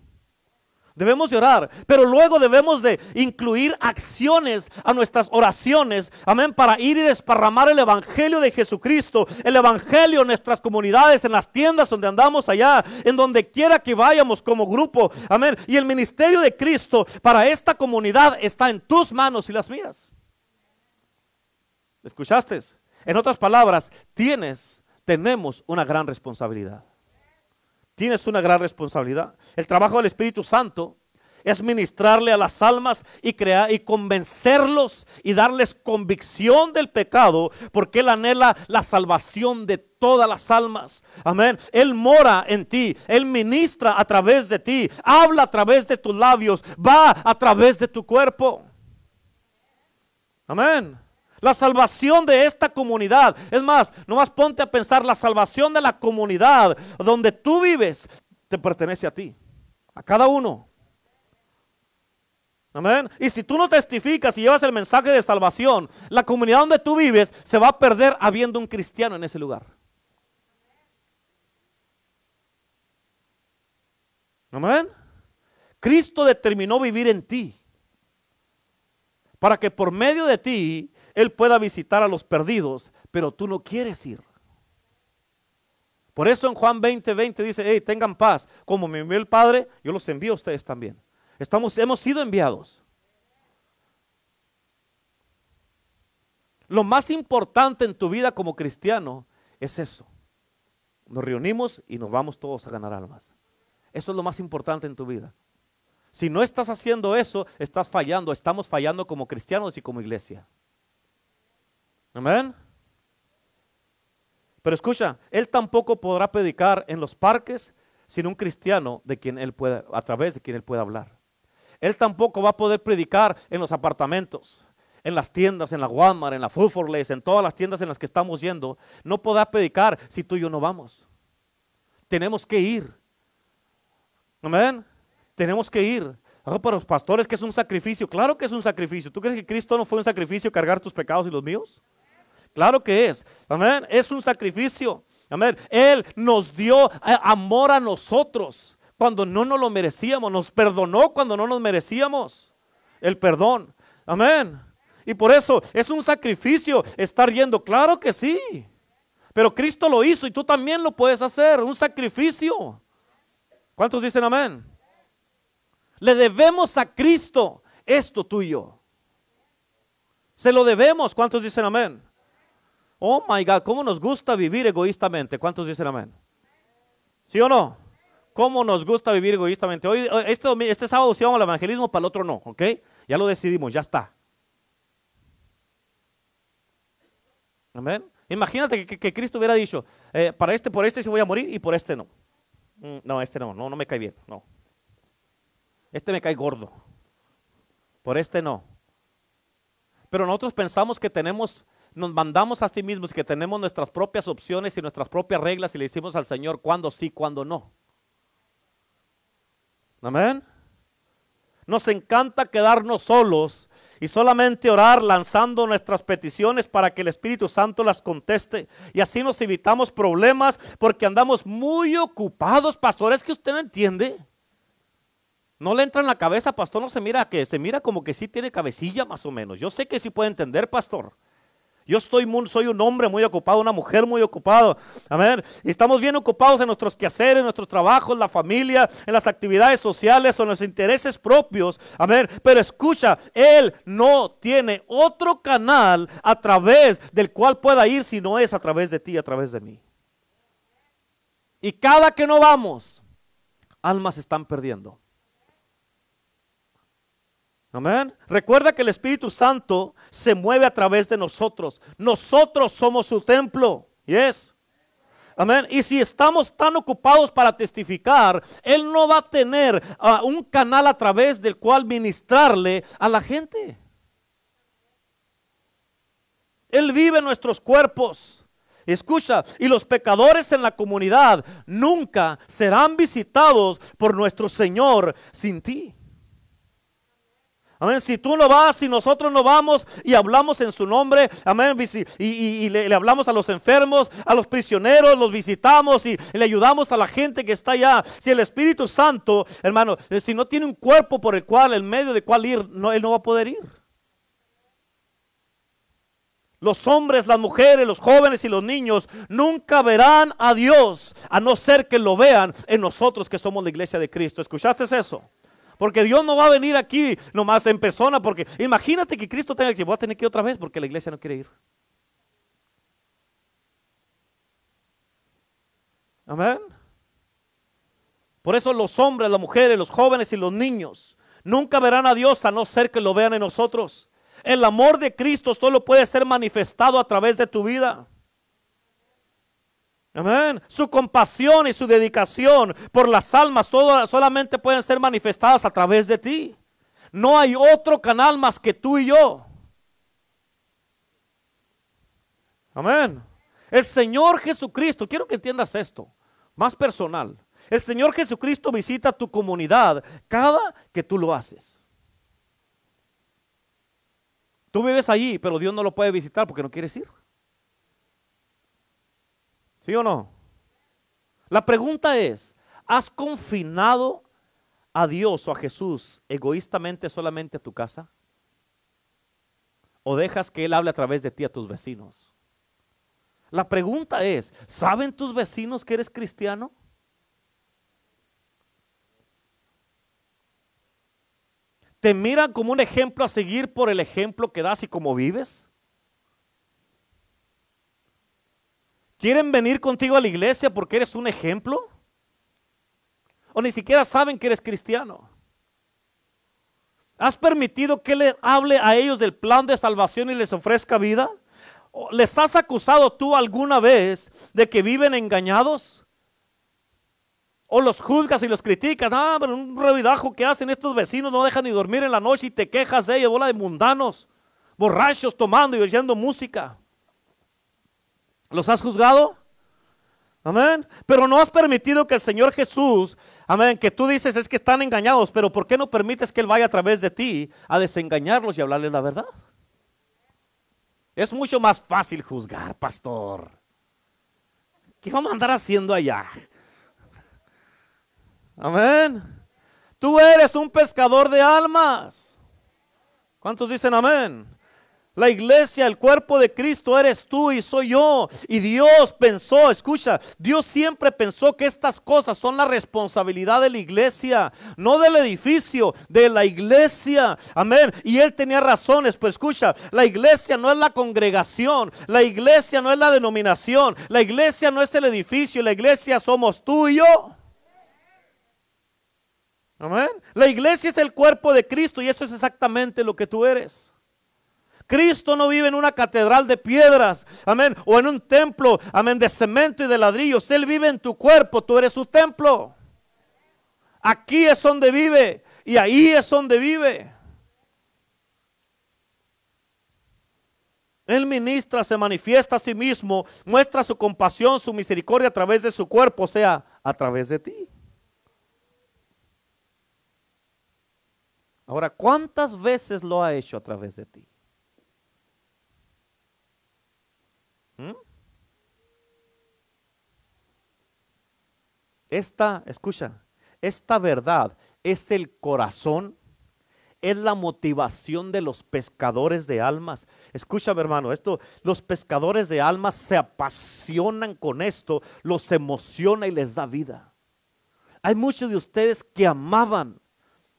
Debemos llorar, pero luego debemos de incluir acciones a nuestras oraciones, amén, para ir y desparramar el Evangelio de Jesucristo, el Evangelio en nuestras comunidades, en las tiendas donde andamos allá, en donde quiera que vayamos como grupo, amén. Y el ministerio de Cristo para esta comunidad está en tus manos y las mías. ¿Escuchaste? En otras palabras, tienes, tenemos una gran responsabilidad. Tienes una gran responsabilidad. El trabajo del Espíritu Santo es ministrarle a las almas y crear y convencerlos y darles convicción del pecado, porque él anhela la salvación de todas las almas. Amén. Él mora en ti, él ministra a través de ti, habla a través de tus labios, va a través de tu cuerpo. Amén. La salvación de esta comunidad. Es más, nomás ponte a pensar, la salvación de la comunidad donde tú vives te pertenece a ti, a cada uno. Amén. Y si tú no testificas y llevas el mensaje de salvación, la comunidad donde tú vives se va a perder habiendo un cristiano en ese lugar. Amén. Cristo determinó vivir en ti para que por medio de ti él pueda visitar a los perdidos, pero tú no quieres ir. Por eso en Juan 20, 20 dice, hey, tengan paz. Como me envió el Padre, yo los envío a ustedes también. Estamos, hemos sido enviados. Lo más importante en tu vida como cristiano es eso. Nos reunimos y nos vamos todos a ganar almas. Eso es lo más importante en tu vida. Si no estás haciendo eso, estás fallando. Estamos fallando como cristianos y como iglesia. Amén. Pero escucha, él tampoco podrá predicar en los parques sin un cristiano de quien él pueda, a través de quien él pueda hablar. Él tampoco va a poder predicar en los apartamentos, en las tiendas, en la Walmart, en la Food for Less, en todas las tiendas en las que estamos yendo. No podrá predicar si tú y yo no vamos. Tenemos que ir. Amén. Tenemos que ir. Oh, para los pastores que es un sacrificio. Claro que es un sacrificio. ¿Tú crees que Cristo no fue un sacrificio cargar tus pecados y los míos? Claro que es. Amén. Es un sacrificio. Amén. Él nos dio eh, amor a nosotros cuando no nos lo merecíamos. Nos perdonó cuando no nos merecíamos. El perdón. Amén. Y por eso es un sacrificio estar yendo. Claro que sí. Pero Cristo lo hizo y tú también lo puedes hacer. Un sacrificio. ¿Cuántos dicen amén? Le debemos a Cristo esto tuyo. Se lo debemos. ¿Cuántos dicen amén? Oh my God, ¿cómo nos gusta vivir egoístamente? ¿Cuántos dicen amén? ¿Sí o no? ¿Cómo nos gusta vivir egoístamente? Hoy, este, este sábado sí vamos al evangelismo, para el otro no, ¿ok? Ya lo decidimos, ya está. Amén. Imagínate que, Cristo hubiera dicho, eh, para este, por este sí voy a morir y por este no. Mm, no, este no, no, no me cae bien, no. Este me cae gordo. Por este no. Pero nosotros pensamos que tenemos nos mandamos a sí mismos que tenemos nuestras propias opciones y nuestras propias reglas y le decimos al Señor cuándo sí, cuándo no. Amén. Nos encanta quedarnos solos y solamente orar lanzando nuestras peticiones para que el Espíritu Santo las conteste. Y así nos evitamos problemas porque andamos muy ocupados, pastor. Es que usted no entiende. No le entra en la cabeza, pastor, no se mira que se mira como que sí tiene cabecilla más o menos. Yo sé que sí puede entender, pastor. Yo estoy soy un hombre muy ocupado, una mujer muy ocupado. Amén. Estamos bien ocupados en nuestros quehaceres, en nuestros trabajos, la familia, en las actividades sociales o en los intereses propios. Amén. Pero escucha, Él no tiene otro canal a través del cual pueda ir si no es a través de ti, a través de mí. Y cada que no vamos, almas están perdiendo. Amén. Recuerda que el Espíritu Santo se mueve a través de nosotros. Nosotros somos su templo. Yes. Amén. Y si estamos tan ocupados para testificar, Él no va a tener ah, un canal a través del cual ministrarle a la gente. Él vive en nuestros cuerpos. Escucha, y los pecadores en la comunidad nunca serán visitados por nuestro Señor sin ti. Amén. Si tú no vas, y nosotros no vamos y hablamos en su nombre, amén. Y, le, hablamos a los enfermos, a los prisioneros, los visitamos y, le ayudamos a la gente que está allá. Si el Espíritu Santo, hermano, eh, si no tiene un cuerpo por el cual, el medio de cual ir, no, él no va a poder ir. Los hombres, las mujeres, los jóvenes y los niños nunca verán a Dios a no ser que lo vean en nosotros que somos la iglesia de Cristo. ¿Escuchaste eso? Porque Dios no va a venir aquí nomás en persona. Porque imagínate que Cristo tenga que decir, voy a tener que ir otra vez porque la iglesia no quiere ir. Amén. Por eso los hombres, las mujeres, los jóvenes y los niños nunca verán a Dios a no ser que lo vean en nosotros. El amor de Cristo solo puede ser manifestado a través de tu vida. Amén. Su compasión y su dedicación por las almas solamente pueden ser manifestadas a través de ti. No hay otro canal más que tú y yo. Amén. El Señor Jesucristo, quiero que entiendas esto, más personal. El Señor Jesucristo visita tu comunidad cada que tú lo haces. Tú vives allí, pero Dios no lo puede visitar porque no quieres ir. ¿Sí o no? La pregunta es, ¿has confinado a Dios o a Jesús egoístamente solamente a tu casa? ¿O dejas que Él hable a través de ti a tus vecinos? La pregunta es, ¿saben tus vecinos que eres cristiano? ¿Te miran como un ejemplo a seguir por el ejemplo que das y cómo vives? ¿Quieren venir contigo a la iglesia porque eres un ejemplo? ¿O ni siquiera saben que eres cristiano? ¿Has permitido que le hable a ellos del plan de salvación y les ofrezca vida? ¿Les has acusado tú alguna vez de que viven engañados? ¿O los juzgas y los criticas? Ah, pero un revidajo que hacen estos vecinos no dejan ni dormir en la noche y te quejas de ellos, bola de mundanos, borrachos tomando y oyendo música. ¿Los has juzgado? Amén. Pero no has permitido que el Señor Jesús, amén, que tú dices es que están engañados, pero ¿por qué no permites que Él vaya a través de ti a desengañarlos y hablarles la verdad? Es mucho más fácil juzgar, pastor. ¿Qué vamos a andar haciendo allá? Amén. Tú eres un pescador de almas. ¿Cuántos dicen amén? La iglesia, el cuerpo de Cristo eres tú y soy yo. Y Dios pensó, escucha, Dios siempre pensó que estas cosas son la responsabilidad de la iglesia, no del edificio, de la iglesia. Amén. Y él tenía razones, pues escucha, la iglesia no es la congregación, la iglesia no es la denominación, la iglesia no es el edificio, la iglesia somos tú y yo. Amén. La iglesia es el cuerpo de Cristo y eso es exactamente lo que tú eres. Cristo no vive en una catedral de piedras, amén, o en un templo, amén, de cemento y de ladrillos. Él vive en tu cuerpo, tú eres su templo. Aquí es donde vive y ahí es donde vive. Él ministra, se manifiesta a sí mismo, muestra su compasión, su misericordia a través de su cuerpo, o sea, a través de ti. Ahora, ¿cuántas veces lo ha hecho a través de ti? ¿Mm? Esta, escucha, esta verdad es el corazón, es la motivación de los pescadores de almas. Escúchame, hermano, esto, los pescadores de almas se apasionan con esto, los emociona y les da vida. Hay muchos de ustedes que amaban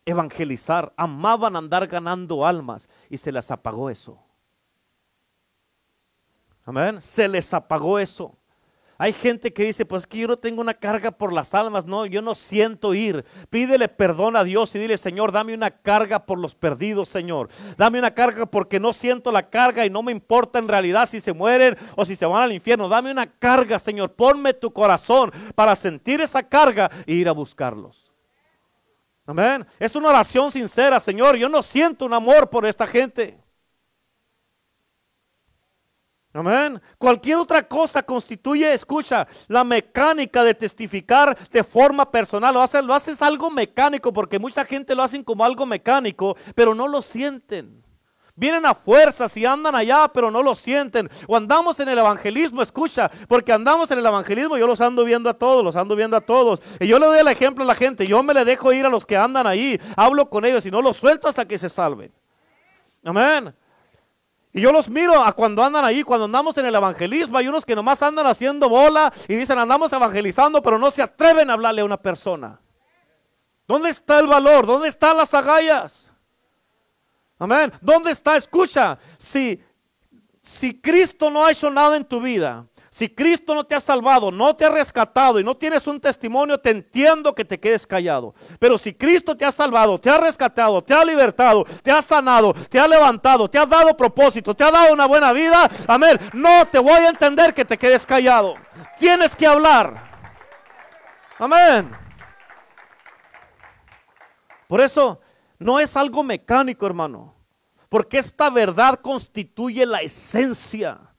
evangelizar, amaban andar ganando almas y se les apagó eso. Amén. Se les apagó eso. Hay gente que dice, pues que yo no tengo una carga por las almas, no, yo no siento ir. Pídele perdón a Dios y dile, Señor, dame una carga por los perdidos, Señor. Dame una carga porque no siento la carga y no me importa en realidad si se mueren o si se van al infierno. Dame una carga, Señor. Ponme tu corazón para sentir esa carga e ir a buscarlos. Amén. Es una oración sincera, Señor. Yo no siento un amor por esta gente. Amén. Cualquier otra cosa constituye, escucha, la mecánica de testificar de forma personal. Lo haces, lo haces algo mecánico porque mucha gente lo hacen como algo mecánico, pero no lo sienten. Vienen a fuerzas y andan allá, pero no lo sienten. O andamos en el evangelismo, escucha, porque andamos en el evangelismo, yo los ando viendo a todos, los ando viendo a todos. Y yo le doy el ejemplo a la gente, yo me le dejo ir a los que andan ahí, hablo con ellos y no los suelto hasta que se salven. Amén. Y yo los miro a cuando andan ahí, cuando andamos en el evangelismo, hay unos que nomás andan haciendo bola y dicen andamos evangelizando, pero no se atreven a hablarle a una persona. ¿Dónde está el valor? ¿Dónde están las agallas? Amén. ¿Dónde está? Escucha, si, si Cristo no ha hecho nada en tu vida, si Cristo no te ha salvado, no te ha rescatado y no tienes un testimonio, te entiendo que te quedes callado. Pero si Cristo te ha salvado, te ha rescatado, te ha libertado, te ha sanado, te ha levantado, te ha dado propósito, te ha dado una buena vida, amén, no te voy a entender que te quedes callado. Tienes que hablar. Amén. Por eso no es algo mecánico, hermano. Porque esta verdad constituye la esencia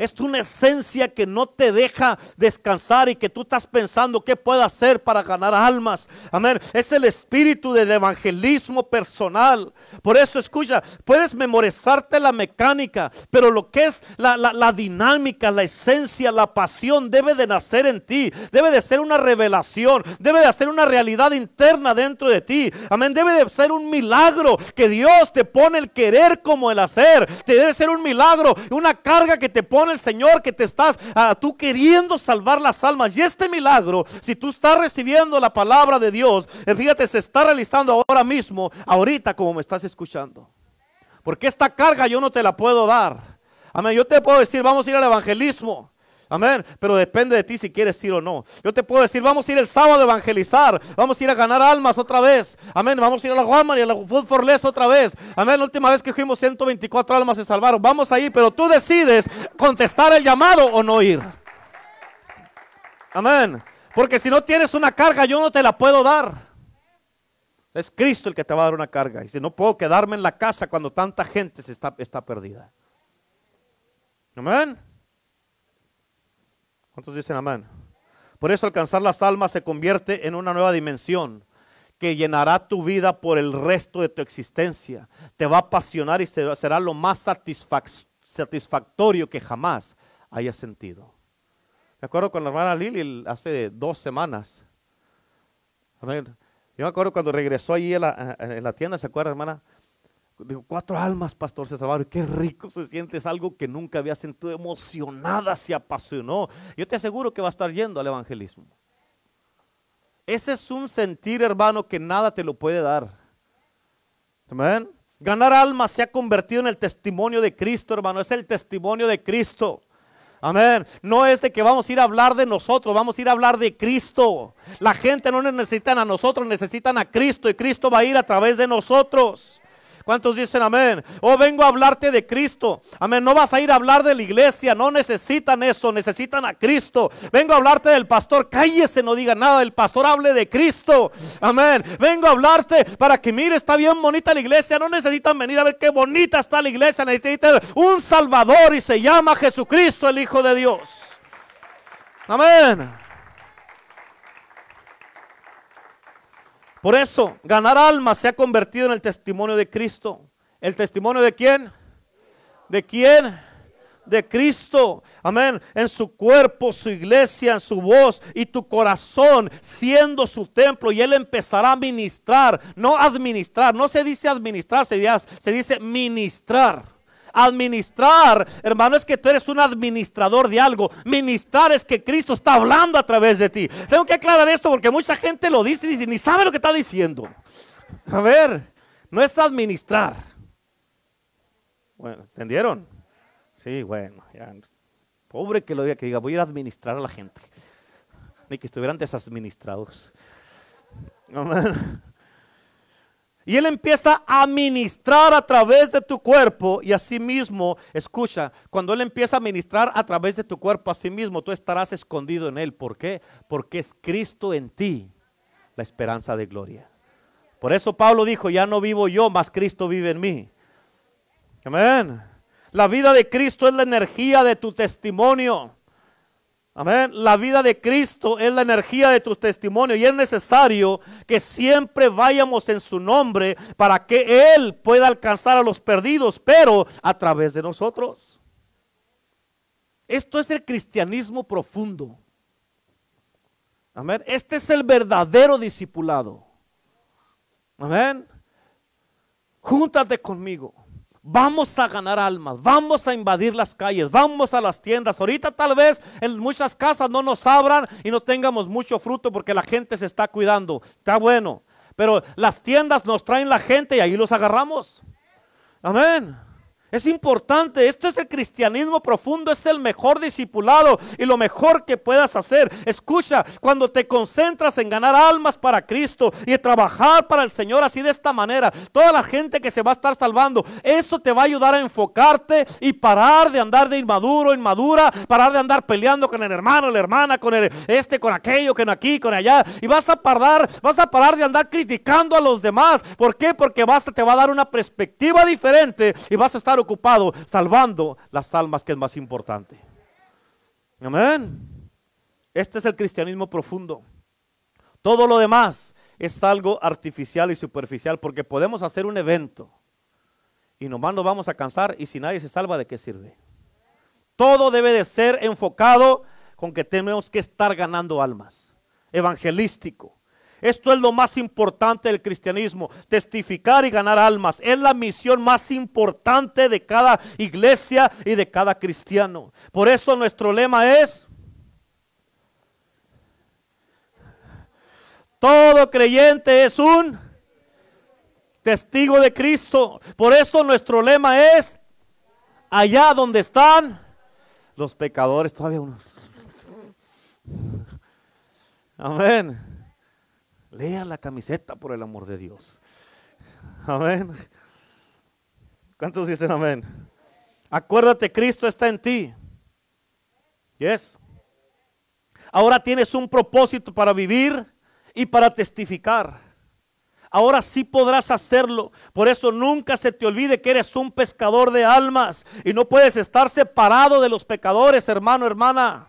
es una esencia que no te deja descansar y que tú estás pensando qué puedo hacer para ganar almas. Amén. Es el espíritu del evangelismo personal. Por eso escucha, puedes memorizarte la mecánica, pero lo que es la, la dinámica, la esencia, la pasión debe de nacer en ti. Debe de ser una revelación. Debe de ser una realidad interna dentro de ti. Amén. Debe de ser un milagro que Dios te pone el querer como el hacer. Te debe ser un milagro, una carga que te pone el Señor que te estás ah, tú queriendo salvar las almas. Y este milagro, si tú estás recibiendo la palabra de Dios, eh, fíjate, se está realizando ahora mismo, ahorita como me estás escuchando. Porque esta carga yo no te la puedo dar. Amén. Yo te puedo decir, vamos a ir al evangelismo. Amén. Pero depende de ti si quieres ir o no. Yo te puedo decir, vamos a ir el sábado a evangelizar. Vamos a ir a ganar almas otra vez. Amén. Vamos a ir a la Walmart y a la Food for Less otra vez. Amén. La última vez que fuimos 124 almas se salvaron. Vamos a ir, pero tú decides contestar el llamado o no ir. Amén. Porque si no tienes una carga, yo no te la puedo dar. Es Cristo el que te va a dar una carga. Y si no puedo quedarme en la casa cuando tanta gente se está, está perdida. Amén. ¿Cuántos dicen amén? Por eso alcanzar las almas se convierte en una nueva dimensión que llenará tu vida por el resto de tu existencia. Te va a apasionar y será lo más satisfactorio que jamás hayas sentido. Me acuerdo con la hermana Lili hace dos semanas. Yo me acuerdo cuando regresó allí en la, en la tienda, ¿se acuerda, hermana? Digo, cuatro almas, pastor se salvaron. Qué rico se siente. Es algo que nunca había sentido. Emocionada, se apasionó. Yo te aseguro que va a estar yendo al evangelismo. Ese es un sentir, hermano, que nada te lo puede dar. Amén. Ganar almas se ha convertido en el testimonio de Cristo, hermano. Es el testimonio de Cristo. Amén. No es de que vamos a ir a hablar de nosotros, vamos a ir a hablar de Cristo. La gente no necesita a nosotros, necesitan a Cristo y Cristo va a ir a través de nosotros. ¿Cuántos dicen amén? Oh, vengo a hablarte de Cristo. Amén. No vas a ir a hablar de la iglesia. No necesitan eso. Necesitan a Cristo. Vengo a hablarte del pastor. Cállese, no diga nada. El pastor hable de Cristo. Amén. Vengo a hablarte para que mire, está bien bonita la iglesia. No necesitan venir a ver qué bonita está la iglesia. Necesitan un Salvador y se llama Jesucristo, el Hijo de Dios. Amén. Por eso, ganar almas se ha convertido en el testimonio de Cristo. ¿El testimonio de quién? ¿De quién? De Cristo. Amén. En su cuerpo, su iglesia, en su voz y tu corazón siendo su templo. Y Él empezará a ministrar, no administrar. No se dice administrar, se dice, se dice ministrar. Administrar, hermano, es que tú eres un administrador de algo. Ministrar es que Cristo está hablando a través de ti. Tengo que aclarar esto porque mucha gente lo dice y ni sabe lo que está diciendo. A ver, no es administrar. Bueno, ¿entendieron? Sí, bueno, Pobre que lo diga, que diga, voy a ir a administrar a la gente. Ni que estuvieran desadministrados. Amén. Y Él empieza a ministrar a través de tu cuerpo y así mismo, escucha, cuando Él empieza a ministrar a través de tu cuerpo, así mismo tú estarás escondido en Él. ¿Por qué? Porque es Cristo en ti la esperanza de gloria. Por eso Pablo dijo, ya no vivo yo, mas Cristo vive en mí. Amén. La vida de Cristo es la energía de tu testimonio. Amén. La vida de Cristo es la energía de tu testimonio y es necesario que siempre vayamos en su nombre para que Él pueda alcanzar a los perdidos, pero a través de nosotros. Esto es el cristianismo profundo. Amén. Este es el verdadero discipulado. Amén. Júntate conmigo. Vamos a ganar almas, vamos a invadir las calles, vamos a las tiendas. Ahorita tal vez en muchas casas no nos abran y no tengamos mucho fruto porque la gente se está cuidando. Está bueno. Pero las tiendas nos traen la gente y ahí los agarramos. Amén. Es importante, esto es el cristianismo profundo, es el mejor discipulado y lo mejor que puedas hacer. Escucha, cuando te concentras en ganar almas para Cristo y trabajar para el Señor así de esta manera, toda la gente que se va a estar salvando, eso te va a ayudar a enfocarte y parar de andar de inmaduro, inmadura, parar de andar peleando con el hermano, la hermana, con este, con aquello, con aquí, con allá. Y vas a parar, vas a parar de andar criticando a los demás. ¿Por qué? Porque te va a dar una perspectiva diferente y vas a estar ocupado salvando las almas, que es más importante. Amén. Este es el cristianismo profundo. Todo lo demás es algo artificial y superficial porque podemos hacer un evento y nomás nos vamos a cansar y si nadie se salva, ¿de qué sirve? Todo debe de ser enfocado con que tenemos que estar ganando almas. Evangelístico. Esto es lo más importante del cristianismo, testificar y ganar almas. Es la misión más importante de cada iglesia y de cada cristiano. Por eso nuestro lema es, todo creyente es un testigo de Cristo. Por eso nuestro lema es, allá donde están los pecadores, todavía uno. Amén. Lea la camiseta por el amor de Dios. Amén. ¿Cuántos dicen amén? Acuérdate, Cristo está en ti. Yes. Ahora tienes un propósito para vivir y para testificar. Ahora sí podrás hacerlo. Por eso nunca se te olvide que eres un pescador de almas y no puedes estar separado de los pecadores, hermano, hermana.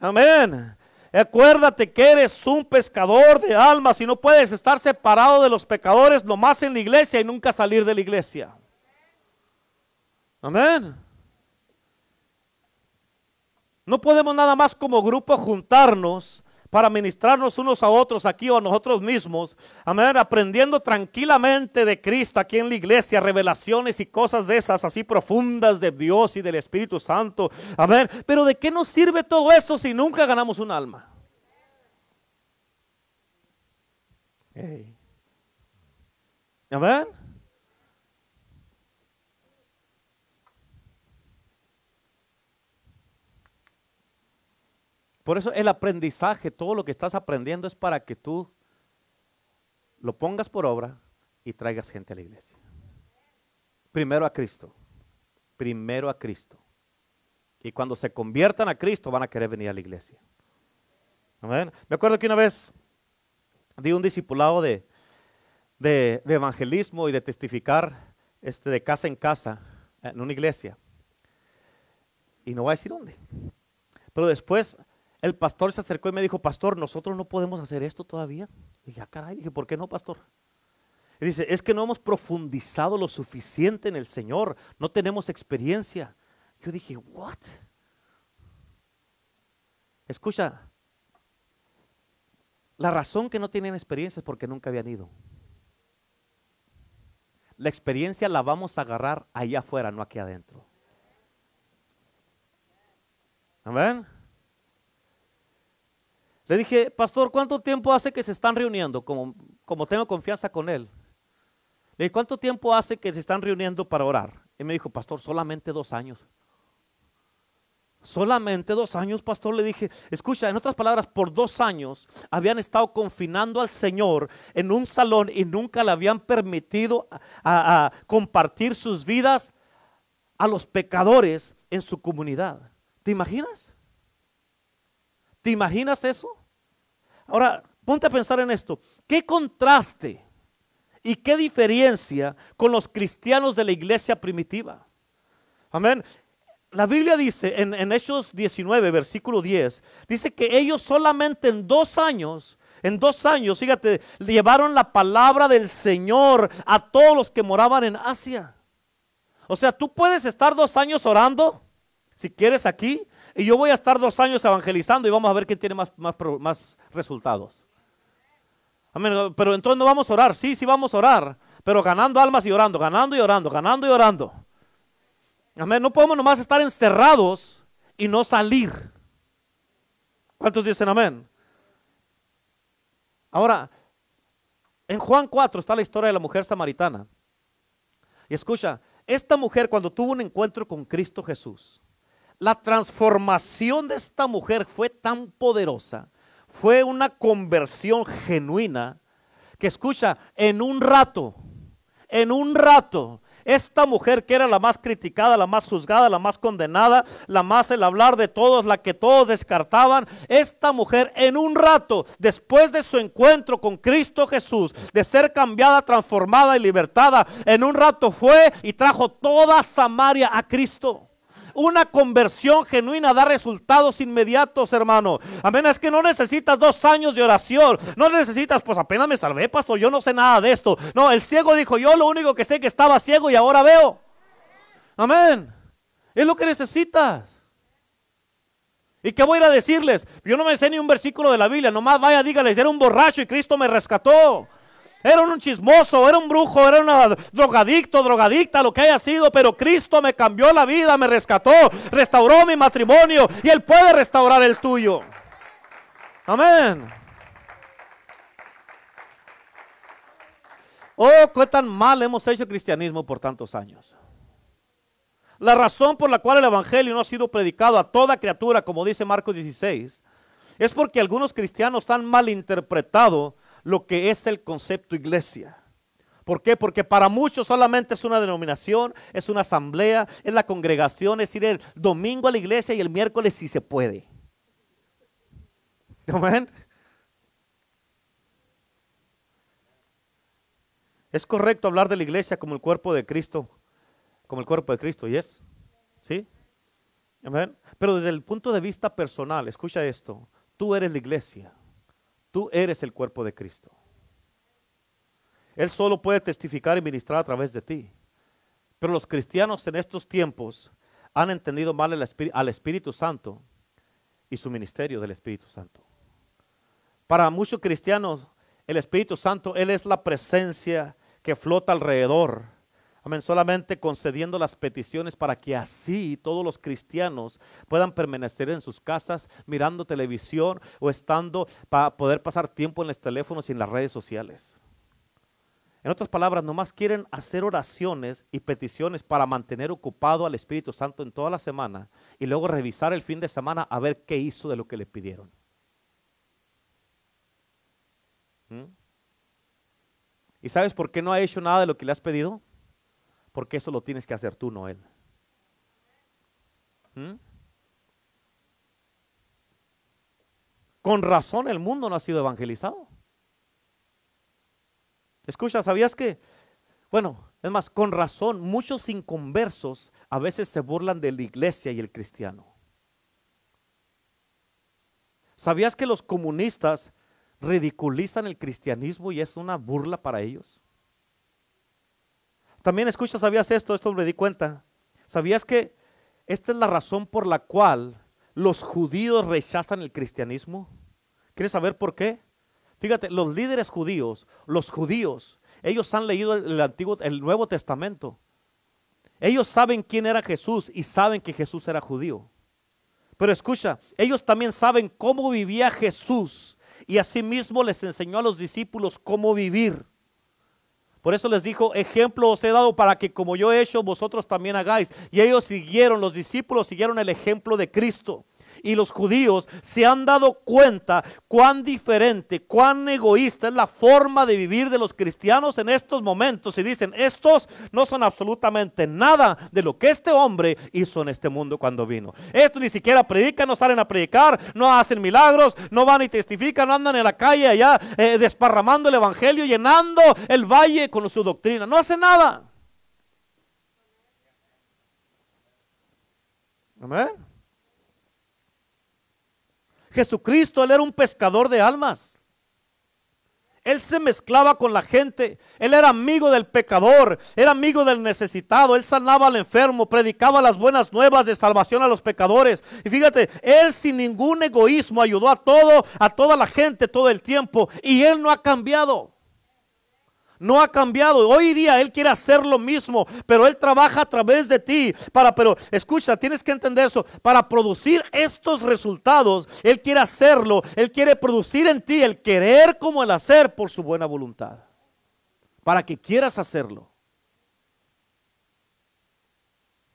Amén. Acuérdate que eres un pescador de almas y no puedes estar separado de los pecadores nomás en la iglesia y nunca salir de la iglesia. Amén. No podemos nada más como grupo juntarnos para ministrarnos unos a otros aquí o a nosotros mismos. Amén. Aprendiendo tranquilamente de Cristo aquí en la iglesia, revelaciones y cosas de esas así profundas de Dios y del Espíritu Santo. Amén. Pero ¿de qué nos sirve todo eso si nunca ganamos un alma? Amén. Por eso el aprendizaje, todo lo que estás aprendiendo es para que tú lo pongas por obra y traigas gente a la iglesia. Primero a Cristo. Primero a Cristo. Y cuando se conviertan a Cristo van a querer venir a la iglesia. Me acuerdo que una vez di un discipulado de, evangelismo y de testificar este, de casa en casa en una iglesia. Y no voy a decir dónde. Pero después el pastor se acercó y me dijo, pastor, nosotros no podemos hacer esto todavía. Y dije, ah, caray, dije, ¿por qué no, pastor? Y dice, es que no hemos profundizado lo suficiente en el Señor, no tenemos experiencia. Yo dije, ¿what? Escucha, la razón que no tienen experiencia es porque nunca habían ido. La experiencia la vamos a agarrar allá afuera, no aquí adentro. Amén. Le dije, pastor, ¿cuánto tiempo hace que se están reuniendo? Como, como tengo confianza con él. Le dije, ¿cuánto tiempo hace que se están reuniendo para orar? Y me dijo, pastor, solamente dos años. Solamente dos años, pastor, le dije, escucha, en otras palabras, por dos años habían estado confinando al Señor en un salón y nunca le habían permitido a compartir sus vidas a los pecadores en su comunidad. ¿Te imaginas? ¿Te imaginas eso? Ahora, ponte a pensar en esto. ¿Qué contraste y qué diferencia con los cristianos de la iglesia primitiva? Amén. La Biblia dice en, Hechos 19, versículo 10, dice que ellos solamente en dos años en dos años, fíjate, llevaron la palabra del Señor a todos los que moraban en Asia. O sea, tú puedes estar dos años orando, si quieres aquí, y yo voy a estar dos años evangelizando y vamos a ver quién tiene más, más, resultados. Amén. Pero entonces no vamos a orar, sí, sí vamos a orar, pero ganando almas y orando, ganando y orando, ganando y orando. Amén. No podemos nomás estar encerrados y no salir. ¿Cuántos dicen amén? Ahora, en Juan 4 está la historia de la mujer samaritana. Y escucha, esta mujer cuando tuvo un encuentro con Cristo Jesús, la transformación de esta mujer fue tan poderosa, fue una conversión genuina, que escucha, en un rato, en un rato, esta mujer que era la más criticada, la más juzgada, la más condenada, la más el hablar de todos, la que todos descartaban, esta mujer en un rato, después de su encuentro con Cristo Jesús, de ser cambiada, transformada y libertada, en un rato fue y trajo toda Samaria a Cristo. Una conversión genuina da resultados inmediatos, hermano. Amén. Es que no necesitas dos años de oración. No necesitas, pues apenas me salvé, pastor. Yo no sé nada de esto. No, el ciego dijo, yo lo único que sé que estaba ciego y ahora veo. Amén. Es lo que necesitas. ¿Y qué voy a ir a decirles? Yo no me sé ni un versículo de la Biblia. Nomás vaya, dígales, era un borracho y Cristo me rescató. Era un chismoso, era un brujo, era un drogadicto, drogadicta, lo que haya sido, pero Cristo me cambió la vida, me rescató, restauró mi matrimonio y Él puede restaurar el tuyo. Amén. Oh, qué tan mal hemos hecho el cristianismo por tantos años. La razón por la cual el Evangelio no ha sido predicado a toda criatura, como dice Marcos 16, es porque algunos cristianos han malinterpretado lo que es el concepto iglesia. ¿Por qué? Porque para muchos solamente es una denominación, es una asamblea, es la congregación, es ir el domingo a la iglesia y el miércoles si se puede. Amén. Es correcto hablar de la iglesia como el cuerpo de Cristo, como el cuerpo de Cristo, ¿y es? ¿Sí? Amén. Pero desde el punto de vista personal, escucha esto, tú eres la iglesia. Tú eres el cuerpo de Cristo. Él solo puede testificar y ministrar a través de ti. Pero los cristianos en estos tiempos han entendido mal al Espíritu Santo y su ministerio del Espíritu Santo. Para muchos cristianos, el Espíritu Santo, Él es la presencia que flota alrededor Amén, solamente concediendo las peticiones para que así todos los cristianos puedan permanecer en sus casas mirando televisión o estando para poder pasar tiempo en los teléfonos y en las redes sociales. En otras palabras, nomás quieren hacer oraciones y peticiones para mantener ocupado al Espíritu Santo en toda la semana y luego revisar el fin de semana a ver qué hizo de lo que le pidieron. ¿Mm? ¿Y sabes por qué no ha hecho nada de lo que le has pedido? Porque eso lo tienes que hacer tú, no él. ¿Mm? Con razón el mundo no ha sido evangelizado. Escucha, ¿sabías que? Bueno, es más, con razón muchos inconversos a veces se burlan de la iglesia y el cristiano. ¿Sabías que los comunistas ridiculizan el cristianismo y es una burla para ellos? También escucha, ¿sabías esto? Esto me di cuenta. ¿Sabías que esta es la razón por la cual los judíos rechazan el cristianismo? ¿Quieres saber por qué? Fíjate, los líderes judíos, los judíos, ellos han leído el Antiguo, el Nuevo Testamento. Ellos saben quién era Jesús y saben que Jesús era judío. Pero escucha, ellos también saben cómo vivía Jesús y asimismo les enseñó a los discípulos cómo vivir. Por eso les dijo, ejemplo os he dado para que como yo he hecho, vosotros también hagáis. Y ellos siguieron, los discípulos siguieron el ejemplo de Cristo y los judíos se han dado cuenta cuán diferente, cuán egoísta es la forma de vivir de los cristianos en estos momentos. Y dicen, estos no son absolutamente nada de lo que este hombre hizo en este mundo cuando vino. Estos ni siquiera predican, no salen a predicar, no hacen milagros, no van y testifican, no andan en la calle allá eh, desparramando el evangelio, llenando el valle con su doctrina. No hacen nada. Amén. Jesucristo, Él era un pescador de almas. Él se mezclaba con la gente. Él era amigo del pecador, era amigo del necesitado. Él sanaba al enfermo, predicaba las buenas nuevas de salvación a los pecadores. Y fíjate, él sin ningún egoísmo ayudó a todo, a toda la gente todo el tiempo. Y él no ha cambiado no ha cambiado. Hoy día Él quiere hacer lo mismo, pero Él trabaja a través de ti. Para, pero escucha, tienes que entender eso. Para producir estos resultados, Él quiere hacerlo. Él quiere producir en ti el querer como el hacer por su buena voluntad. Para que quieras hacerlo.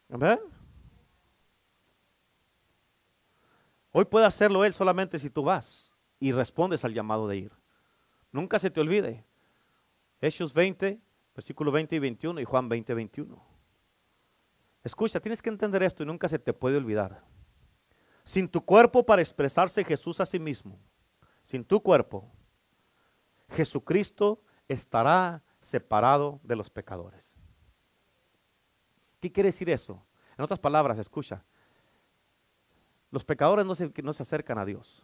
Amén. Hoy puede hacerlo Él solamente si tú vas y respondes al llamado de ir. Nunca se te olvide. Hechos 20, versículo 20 y 21 y Juan 20, 21. Escucha, tienes que entender esto y nunca se te puede olvidar. Sin tu cuerpo para expresarse Jesús a sí mismo, sin tu cuerpo, Jesucristo estará separado de los pecadores. ¿Qué quiere decir eso? En otras palabras, escucha, los pecadores no se, no se acercan a Dios,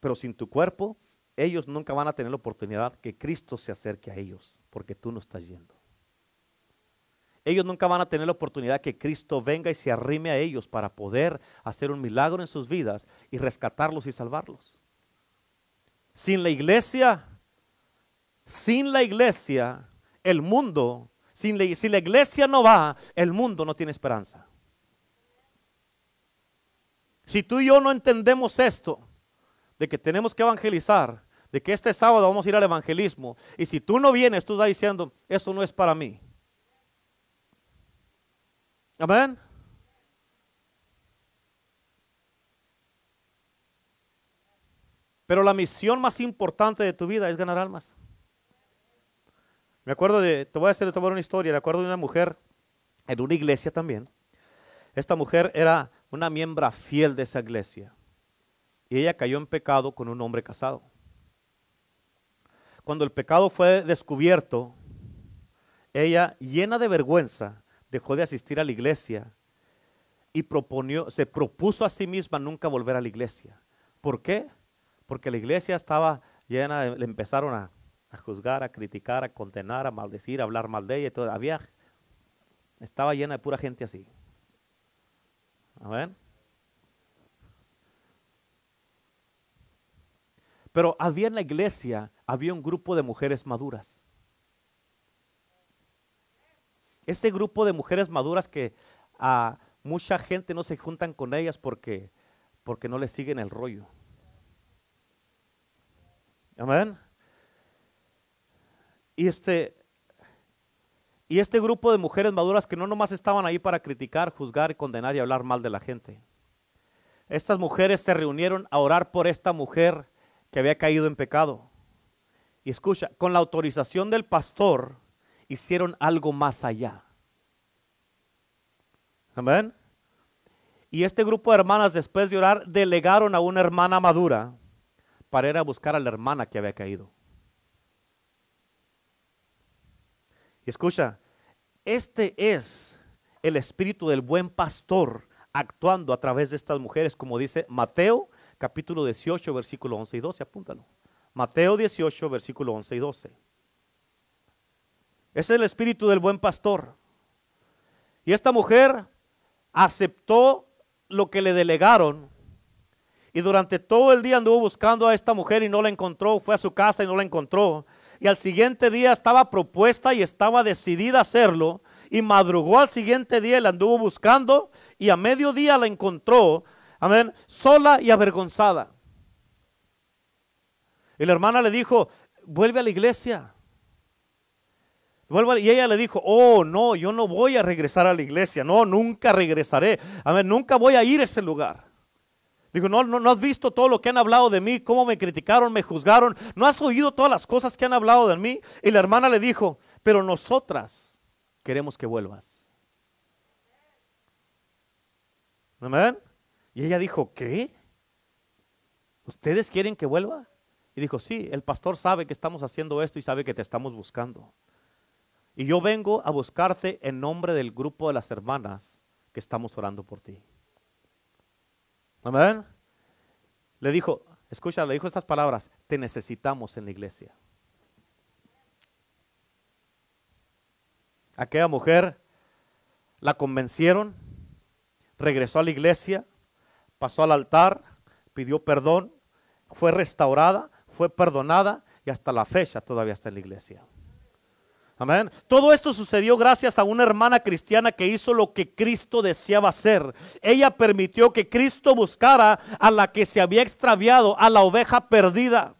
pero sin tu cuerpo ellos nunca van a tener la oportunidad que Cristo se acerque a ellos, porque tú no estás yendo. Ellos nunca van a tener la oportunidad que Cristo venga y se arrime a ellos para poder hacer un milagro en sus vidas y rescatarlos y salvarlos. Sin la iglesia, sin la iglesia, el mundo, sin si la iglesia no va, el mundo no tiene esperanza. Si tú y yo no entendemos esto, de que tenemos que evangelizar, de que este sábado vamos a ir al evangelismo, y si tú no vienes, tú estás diciendo, eso no es para mí. Amén. Pero la misión más importante de tu vida es ganar almas. Me acuerdo de, te voy a hacer te una historia, me acuerdo de una mujer en una iglesia también. Esta mujer era una miembro fiel de esa iglesia y ella cayó en pecado con un hombre casado. Cuando el pecado fue descubierto, ella, llena de vergüenza, dejó de asistir a la iglesia y se propuso a sí misma nunca volver a la iglesia. ¿Por qué? Porque la iglesia estaba llena, le empezaron a, juzgar, a criticar, a condenar, a maldecir, a hablar mal de ella. Había, estaba llena de pura gente así. Amén. Pero había en la iglesia, había un grupo de mujeres maduras. Este grupo de mujeres maduras que a mucha gente no se juntan con ellas porque, porque no les siguen el rollo. Amén. Y este, y este grupo de mujeres maduras que no nomás estaban ahí para criticar, juzgar, condenar y hablar mal de la gente. Estas mujeres se reunieron a orar por esta mujer que había caído en pecado. Y escucha, con la autorización del pastor hicieron algo más allá. Amén. Y este grupo de hermanas, después de orar, delegaron a una hermana madura para ir a buscar a la hermana que había caído. Y escucha, este es el espíritu del buen pastor actuando a través de estas mujeres, como dice Mateo capítulo 18, versículo 11 y 12, apúntalo. Mateo 18, versículo 11 y 12. Ese es el espíritu del buen pastor. Y esta mujer aceptó lo que le delegaron y durante todo el día anduvo buscando a esta mujer y no la encontró, fue a su casa y no la encontró. Y al siguiente día estaba propuesta y estaba decidida a hacerlo. Y madrugó al siguiente día y la anduvo buscando y a mediodía la encontró Amén. Sola y avergonzada. Y la hermana le dijo, vuelve a la iglesia. Y ella le dijo, oh, no, yo no voy a regresar a la iglesia. No, nunca regresaré. Amén, nunca voy a ir a ese lugar. Dijo, no, no, no has visto todo lo que han hablado de mí, cómo me criticaron, me juzgaron. No has oído todas las cosas que han hablado de mí. Y la hermana le dijo, pero nosotras queremos que vuelvas. Amén. Y ella dijo, ¿qué? ¿Ustedes quieren que vuelva? Y dijo, sí, el pastor sabe que estamos haciendo esto y sabe que te estamos buscando. Y yo vengo a buscarte en nombre del grupo de las hermanas que estamos orando por ti. Amén. Le dijo, escucha, le dijo estas palabras, te necesitamos en la iglesia. Aquella mujer la convencieron, regresó a la iglesia, pasó al altar, pidió perdón, fue restaurada, fue perdonada y hasta la fecha todavía está en la iglesia. Amén. Todo esto sucedió gracias a una hermana cristiana que hizo lo que Cristo deseaba hacer. Ella permitió que Cristo buscara a la que se había extraviado, a la oveja perdida,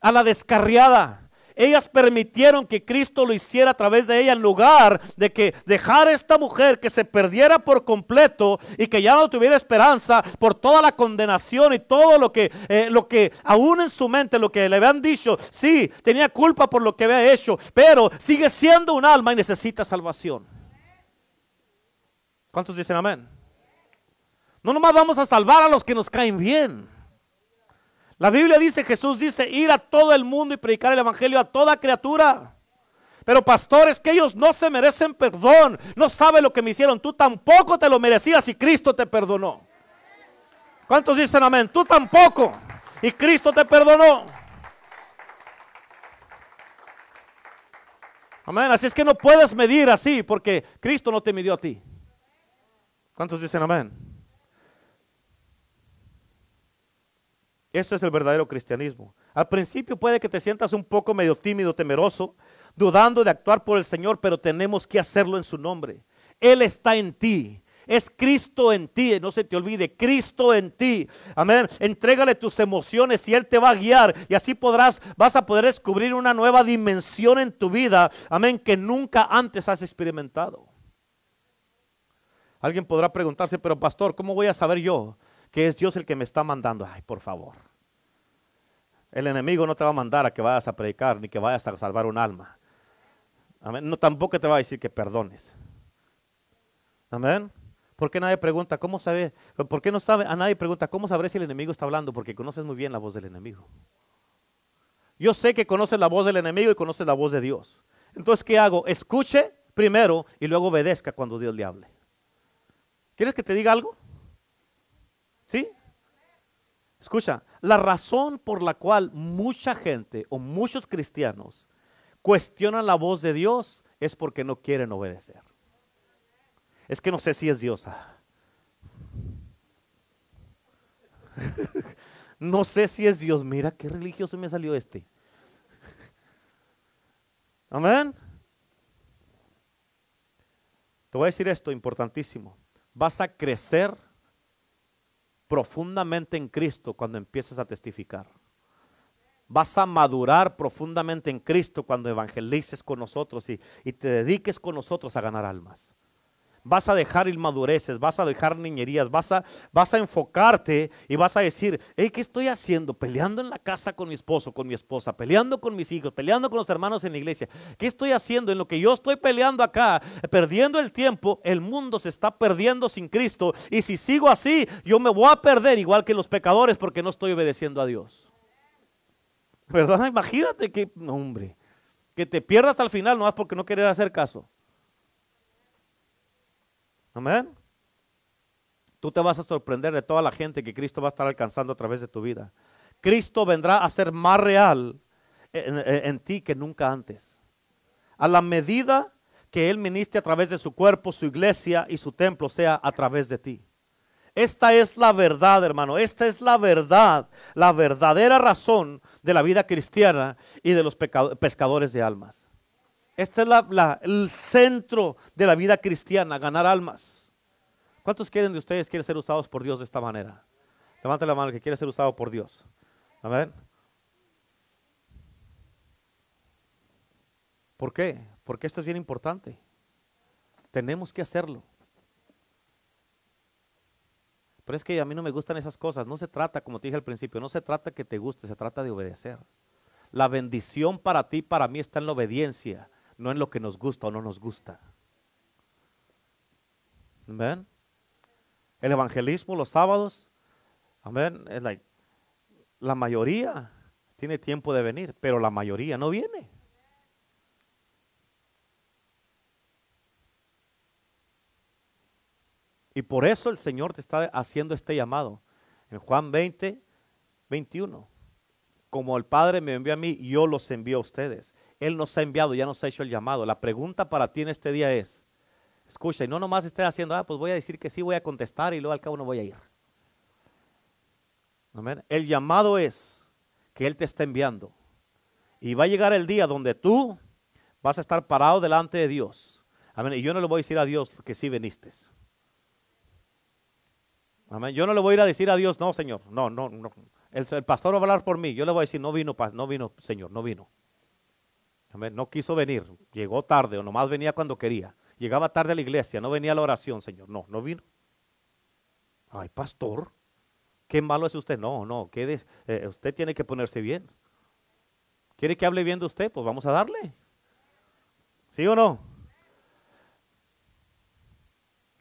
a la descarriada ellas permitieron que Cristo lo hiciera a través de ella en lugar de que dejara a esta mujer que se perdiera por completo y que ya no tuviera esperanza por toda la condenación y todo lo que, eh, lo que aún en su mente, lo que le habían dicho, sí, tenía culpa por lo que había hecho, pero sigue siendo un alma y necesita salvación. ¿Cuántos dicen amén? No nomás vamos a salvar a los que nos caen bien. La Biblia dice, Jesús dice, ir a todo el mundo y predicar el Evangelio a toda criatura. Pero pastores, que ellos no se merecen perdón, no saben lo que me hicieron, tú tampoco te lo merecías y Cristo te perdonó. ¿Cuántos dicen amén? Tú tampoco y Cristo te perdonó. Amén. Así es que no puedes medir así porque Cristo no te midió a ti. ¿Cuántos dicen amén? Eso es el verdadero cristianismo. Al principio puede que te sientas un poco medio tímido, temeroso, dudando de actuar por el Señor, pero tenemos que hacerlo en su nombre. Él está en ti. Es Cristo en ti, no se te olvide, Cristo en ti. Amén. Entrégale tus emociones y Él te va a guiar y así podrás, vas a poder descubrir una nueva dimensión en tu vida. Amén, que nunca antes has experimentado. Alguien podrá preguntarse, pero pastor, ¿cómo voy a saber yo que es Dios el que me está mandando. Ay, por favor. El enemigo no te va a mandar a que vayas a predicar ni que vayas a salvar un alma. Amén. No, tampoco te va a decir que perdones. Amén. ¿Por qué nadie pregunta cómo sabe? ¿Por qué no sabe? A nadie pregunta cómo sabré si el enemigo está hablando, porque conoces muy bien la voz del enemigo. Yo sé que conoces la voz del enemigo y conoces la voz de Dios. Entonces, ¿qué hago? Escuche primero y luego obedezca cuando Dios le hable. ¿Quieres que te diga algo? ¿Sí? Escucha, la razón por la cual mucha gente o muchos cristianos cuestionan la voz de Dios es porque no quieren obedecer. Es que no sé si es Dios. no sé si es Dios. Mira qué religioso me salió este. Amén. Te voy a decir esto importantísimo. Vas a crecer profundamente en Cristo cuando empieces a testificar. Vas a madurar profundamente en Cristo cuando evangelices con nosotros y, y te dediques con nosotros a ganar almas vas a dejar inmadureces, vas a dejar niñerías, vas a, vas a enfocarte y vas a decir, hey, ¿qué estoy haciendo? Peleando en la casa con mi esposo, con mi esposa, peleando con mis hijos, peleando con los hermanos en la iglesia. ¿Qué estoy haciendo? En lo que yo estoy peleando acá, perdiendo el tiempo, el mundo se está perdiendo sin Cristo. Y si sigo así, yo me voy a perder igual que los pecadores porque no estoy obedeciendo a Dios. ¿Verdad? Imagínate que, hombre, que te pierdas al final no es porque no quieres hacer caso. Amén. Tú te vas a sorprender de toda la gente que Cristo va a estar alcanzando a través de tu vida. Cristo vendrá a ser más real en, ti que nunca antes. A la medida que Él ministre a través de su cuerpo, su iglesia y su templo sea a través de ti. Esta es la verdad, hermano. Esta es la verdad, la verdadera razón de la vida cristiana y de los pescadores de almas. Este es el centro de la vida cristiana, ganar almas. ¿Cuántos quieren de ustedes quieren ser usados por Dios de esta manera? Levante la mano que quiere ser usado por Dios. Amén. ¿Por qué? Porque esto es bien importante. Tenemos que hacerlo. Pero es que a mí no me gustan esas cosas. No se trata, como te dije al principio, no se trata que te guste, se trata de obedecer. La bendición para ti, para mí, está en la obediencia no en lo que nos gusta o no nos gusta. Amén. El evangelismo los sábados, amén, la mayoría tiene tiempo de venir, pero la mayoría no viene. Y por eso el Señor te está haciendo este llamado. En Juan 20, 21. Como el Padre me envió a mí, yo los envío a ustedes. Él nos ha enviado, ya nos ha hecho el llamado. La pregunta para ti en este día es, escucha, y no nomás estés haciendo, ah, pues voy a decir que sí, voy a contestar y luego al cabo no voy a ir. Amén. El llamado es que Él te está enviando. Y va a llegar el día donde tú vas a estar parado delante de Dios. Amén. Y yo no le voy a decir a Dios que sí viniste. Amén. Yo no le voy a ir a decir a Dios, no, Señor, no, no, no. El, pastor va a hablar por mí. Yo le voy a decir, no vino, no vino, Señor, no vino. No quiso venir. Llegó tarde o nomás venía cuando quería. Llegaba tarde a la iglesia, no venía a la oración, Señor. No, no vino. Ay, pastor, qué malo es usted. No, no, eh, usted tiene que ponerse bien. ¿Quiere que hable bien de usted? Pues vamos a darle. ¿Sí o no?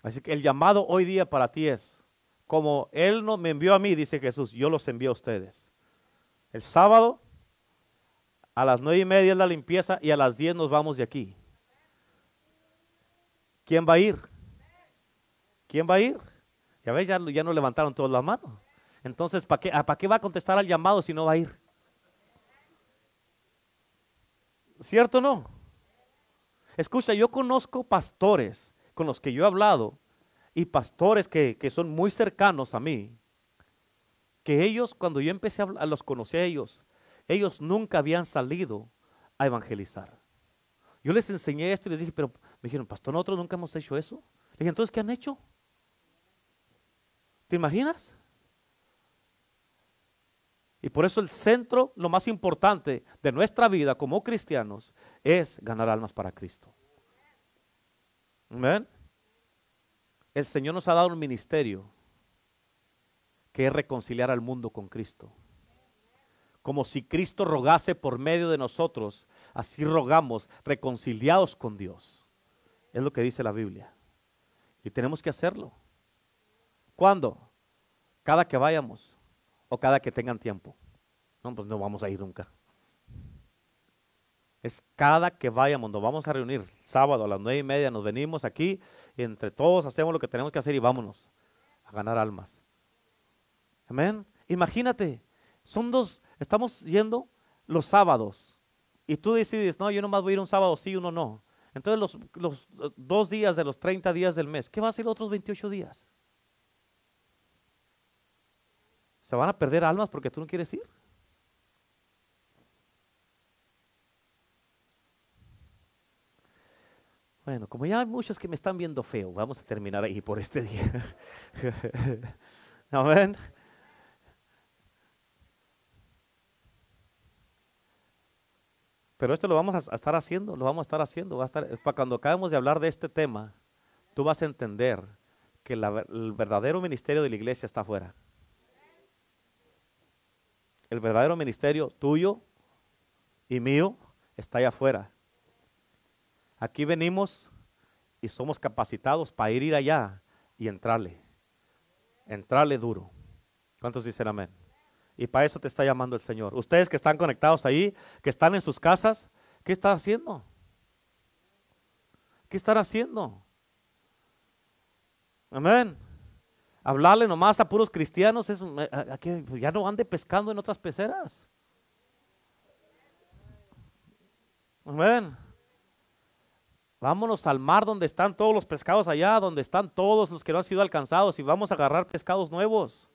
Así que el llamado hoy día para ti es, como Él no me envió a mí, dice Jesús, yo los envío a ustedes. El sábado a las nueve y media es la limpieza y a las diez nos vamos de aquí. ¿Quién va a ir? ¿Quién va a ir? Ya ves, ya, no levantaron todas las manos. Entonces, ¿para qué, ¿para qué va a contestar al llamado si no va a ir? ¿Cierto o no? Escucha, yo conozco pastores con los que yo he hablado y pastores que, son muy cercanos a mí, que ellos, cuando yo empecé a, los conocer a ellos, ellos nunca habían salido a evangelizar. Yo les enseñé esto y les dije, pero me dijeron, pastor, nosotros nunca hemos hecho eso. Le dije, entonces, ¿qué han hecho? ¿Te imaginas? Y por eso el centro, lo más importante de nuestra vida como cristianos es ganar almas para Cristo. Amén. El Señor nos ha dado un ministerio que es reconciliar al mundo con Cristo. Como si Cristo rogase por medio de nosotros, así rogamos reconciliados con Dios. Es lo que dice la Biblia. Y tenemos que hacerlo. ¿Cuándo? Cada que vayamos o cada que tengan tiempo. No, pues no vamos a ir nunca. Es cada que vayamos, nos vamos a reunir sábado a las nueve y media, nos venimos aquí y entre todos hacemos lo que tenemos que hacer y vámonos a ganar almas. Amén. Imagínate, son dos, estamos yendo los sábados y tú decides, no, yo nomás voy a ir un sábado sí, uno no. Entonces los, dos días de los 30 días del mes, ¿qué va a ser los otros 28 días? ¿Se van a perder almas porque tú no quieres ir? Bueno, como ya hay muchos que me están viendo feo, vamos a terminar ahí por este día. Amén. Pero esto lo vamos a estar haciendo, lo vamos a estar haciendo. Va a estar, para cuando acabemos de hablar de este tema, tú vas a entender que el verdadero ministerio de la iglesia está afuera. El verdadero ministerio tuyo y mío está allá afuera. Aquí venimos y somos capacitados para ir, ir allá y entrarle. Entrarle duro. ¿Cuántos dicen amén? Y para eso te está llamando el Señor. Ustedes que están conectados ahí, que están en sus casas, ¿qué están haciendo? ¿Qué están haciendo? Amén hablarle nomás a puros cristianos, es, que pues, ya no ande pescando en otras peceras. Amén. Vámonos al mar donde están todos los pescados allá, donde están todos los que no han sido alcanzados y vamos a agarrar pescados nuevos.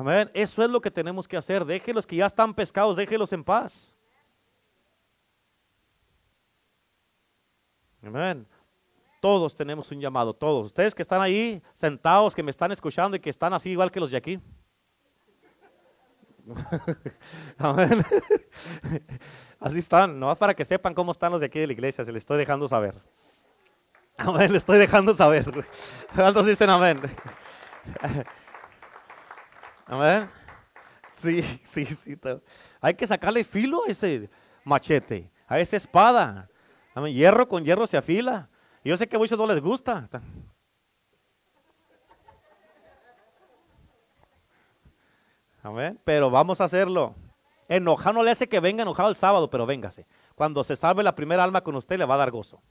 Amén. Eso es lo que tenemos que hacer. Déjelos que ya están pescados, déjelos en paz. Amén. Todos tenemos un llamado, todos. Ustedes que están ahí sentados, que me están escuchando y que están así igual que los de aquí. Amén. Así están, no para que sepan cómo están los de aquí de la iglesia, se les estoy dejando saber. Amén, les estoy dejando saber. ¿Cuántos dicen amén? Amén. Sí, sí, sí. Hay que sacarle filo a ese machete, a esa espada. Amén. Hierro con hierro se afila. Yo sé que a muchos no les gusta. Amén. Pero vamos a hacerlo. Enojado no le hace que venga enojado el sábado, pero véngase. Cuando se salve la primera alma con usted, le va a dar gozo.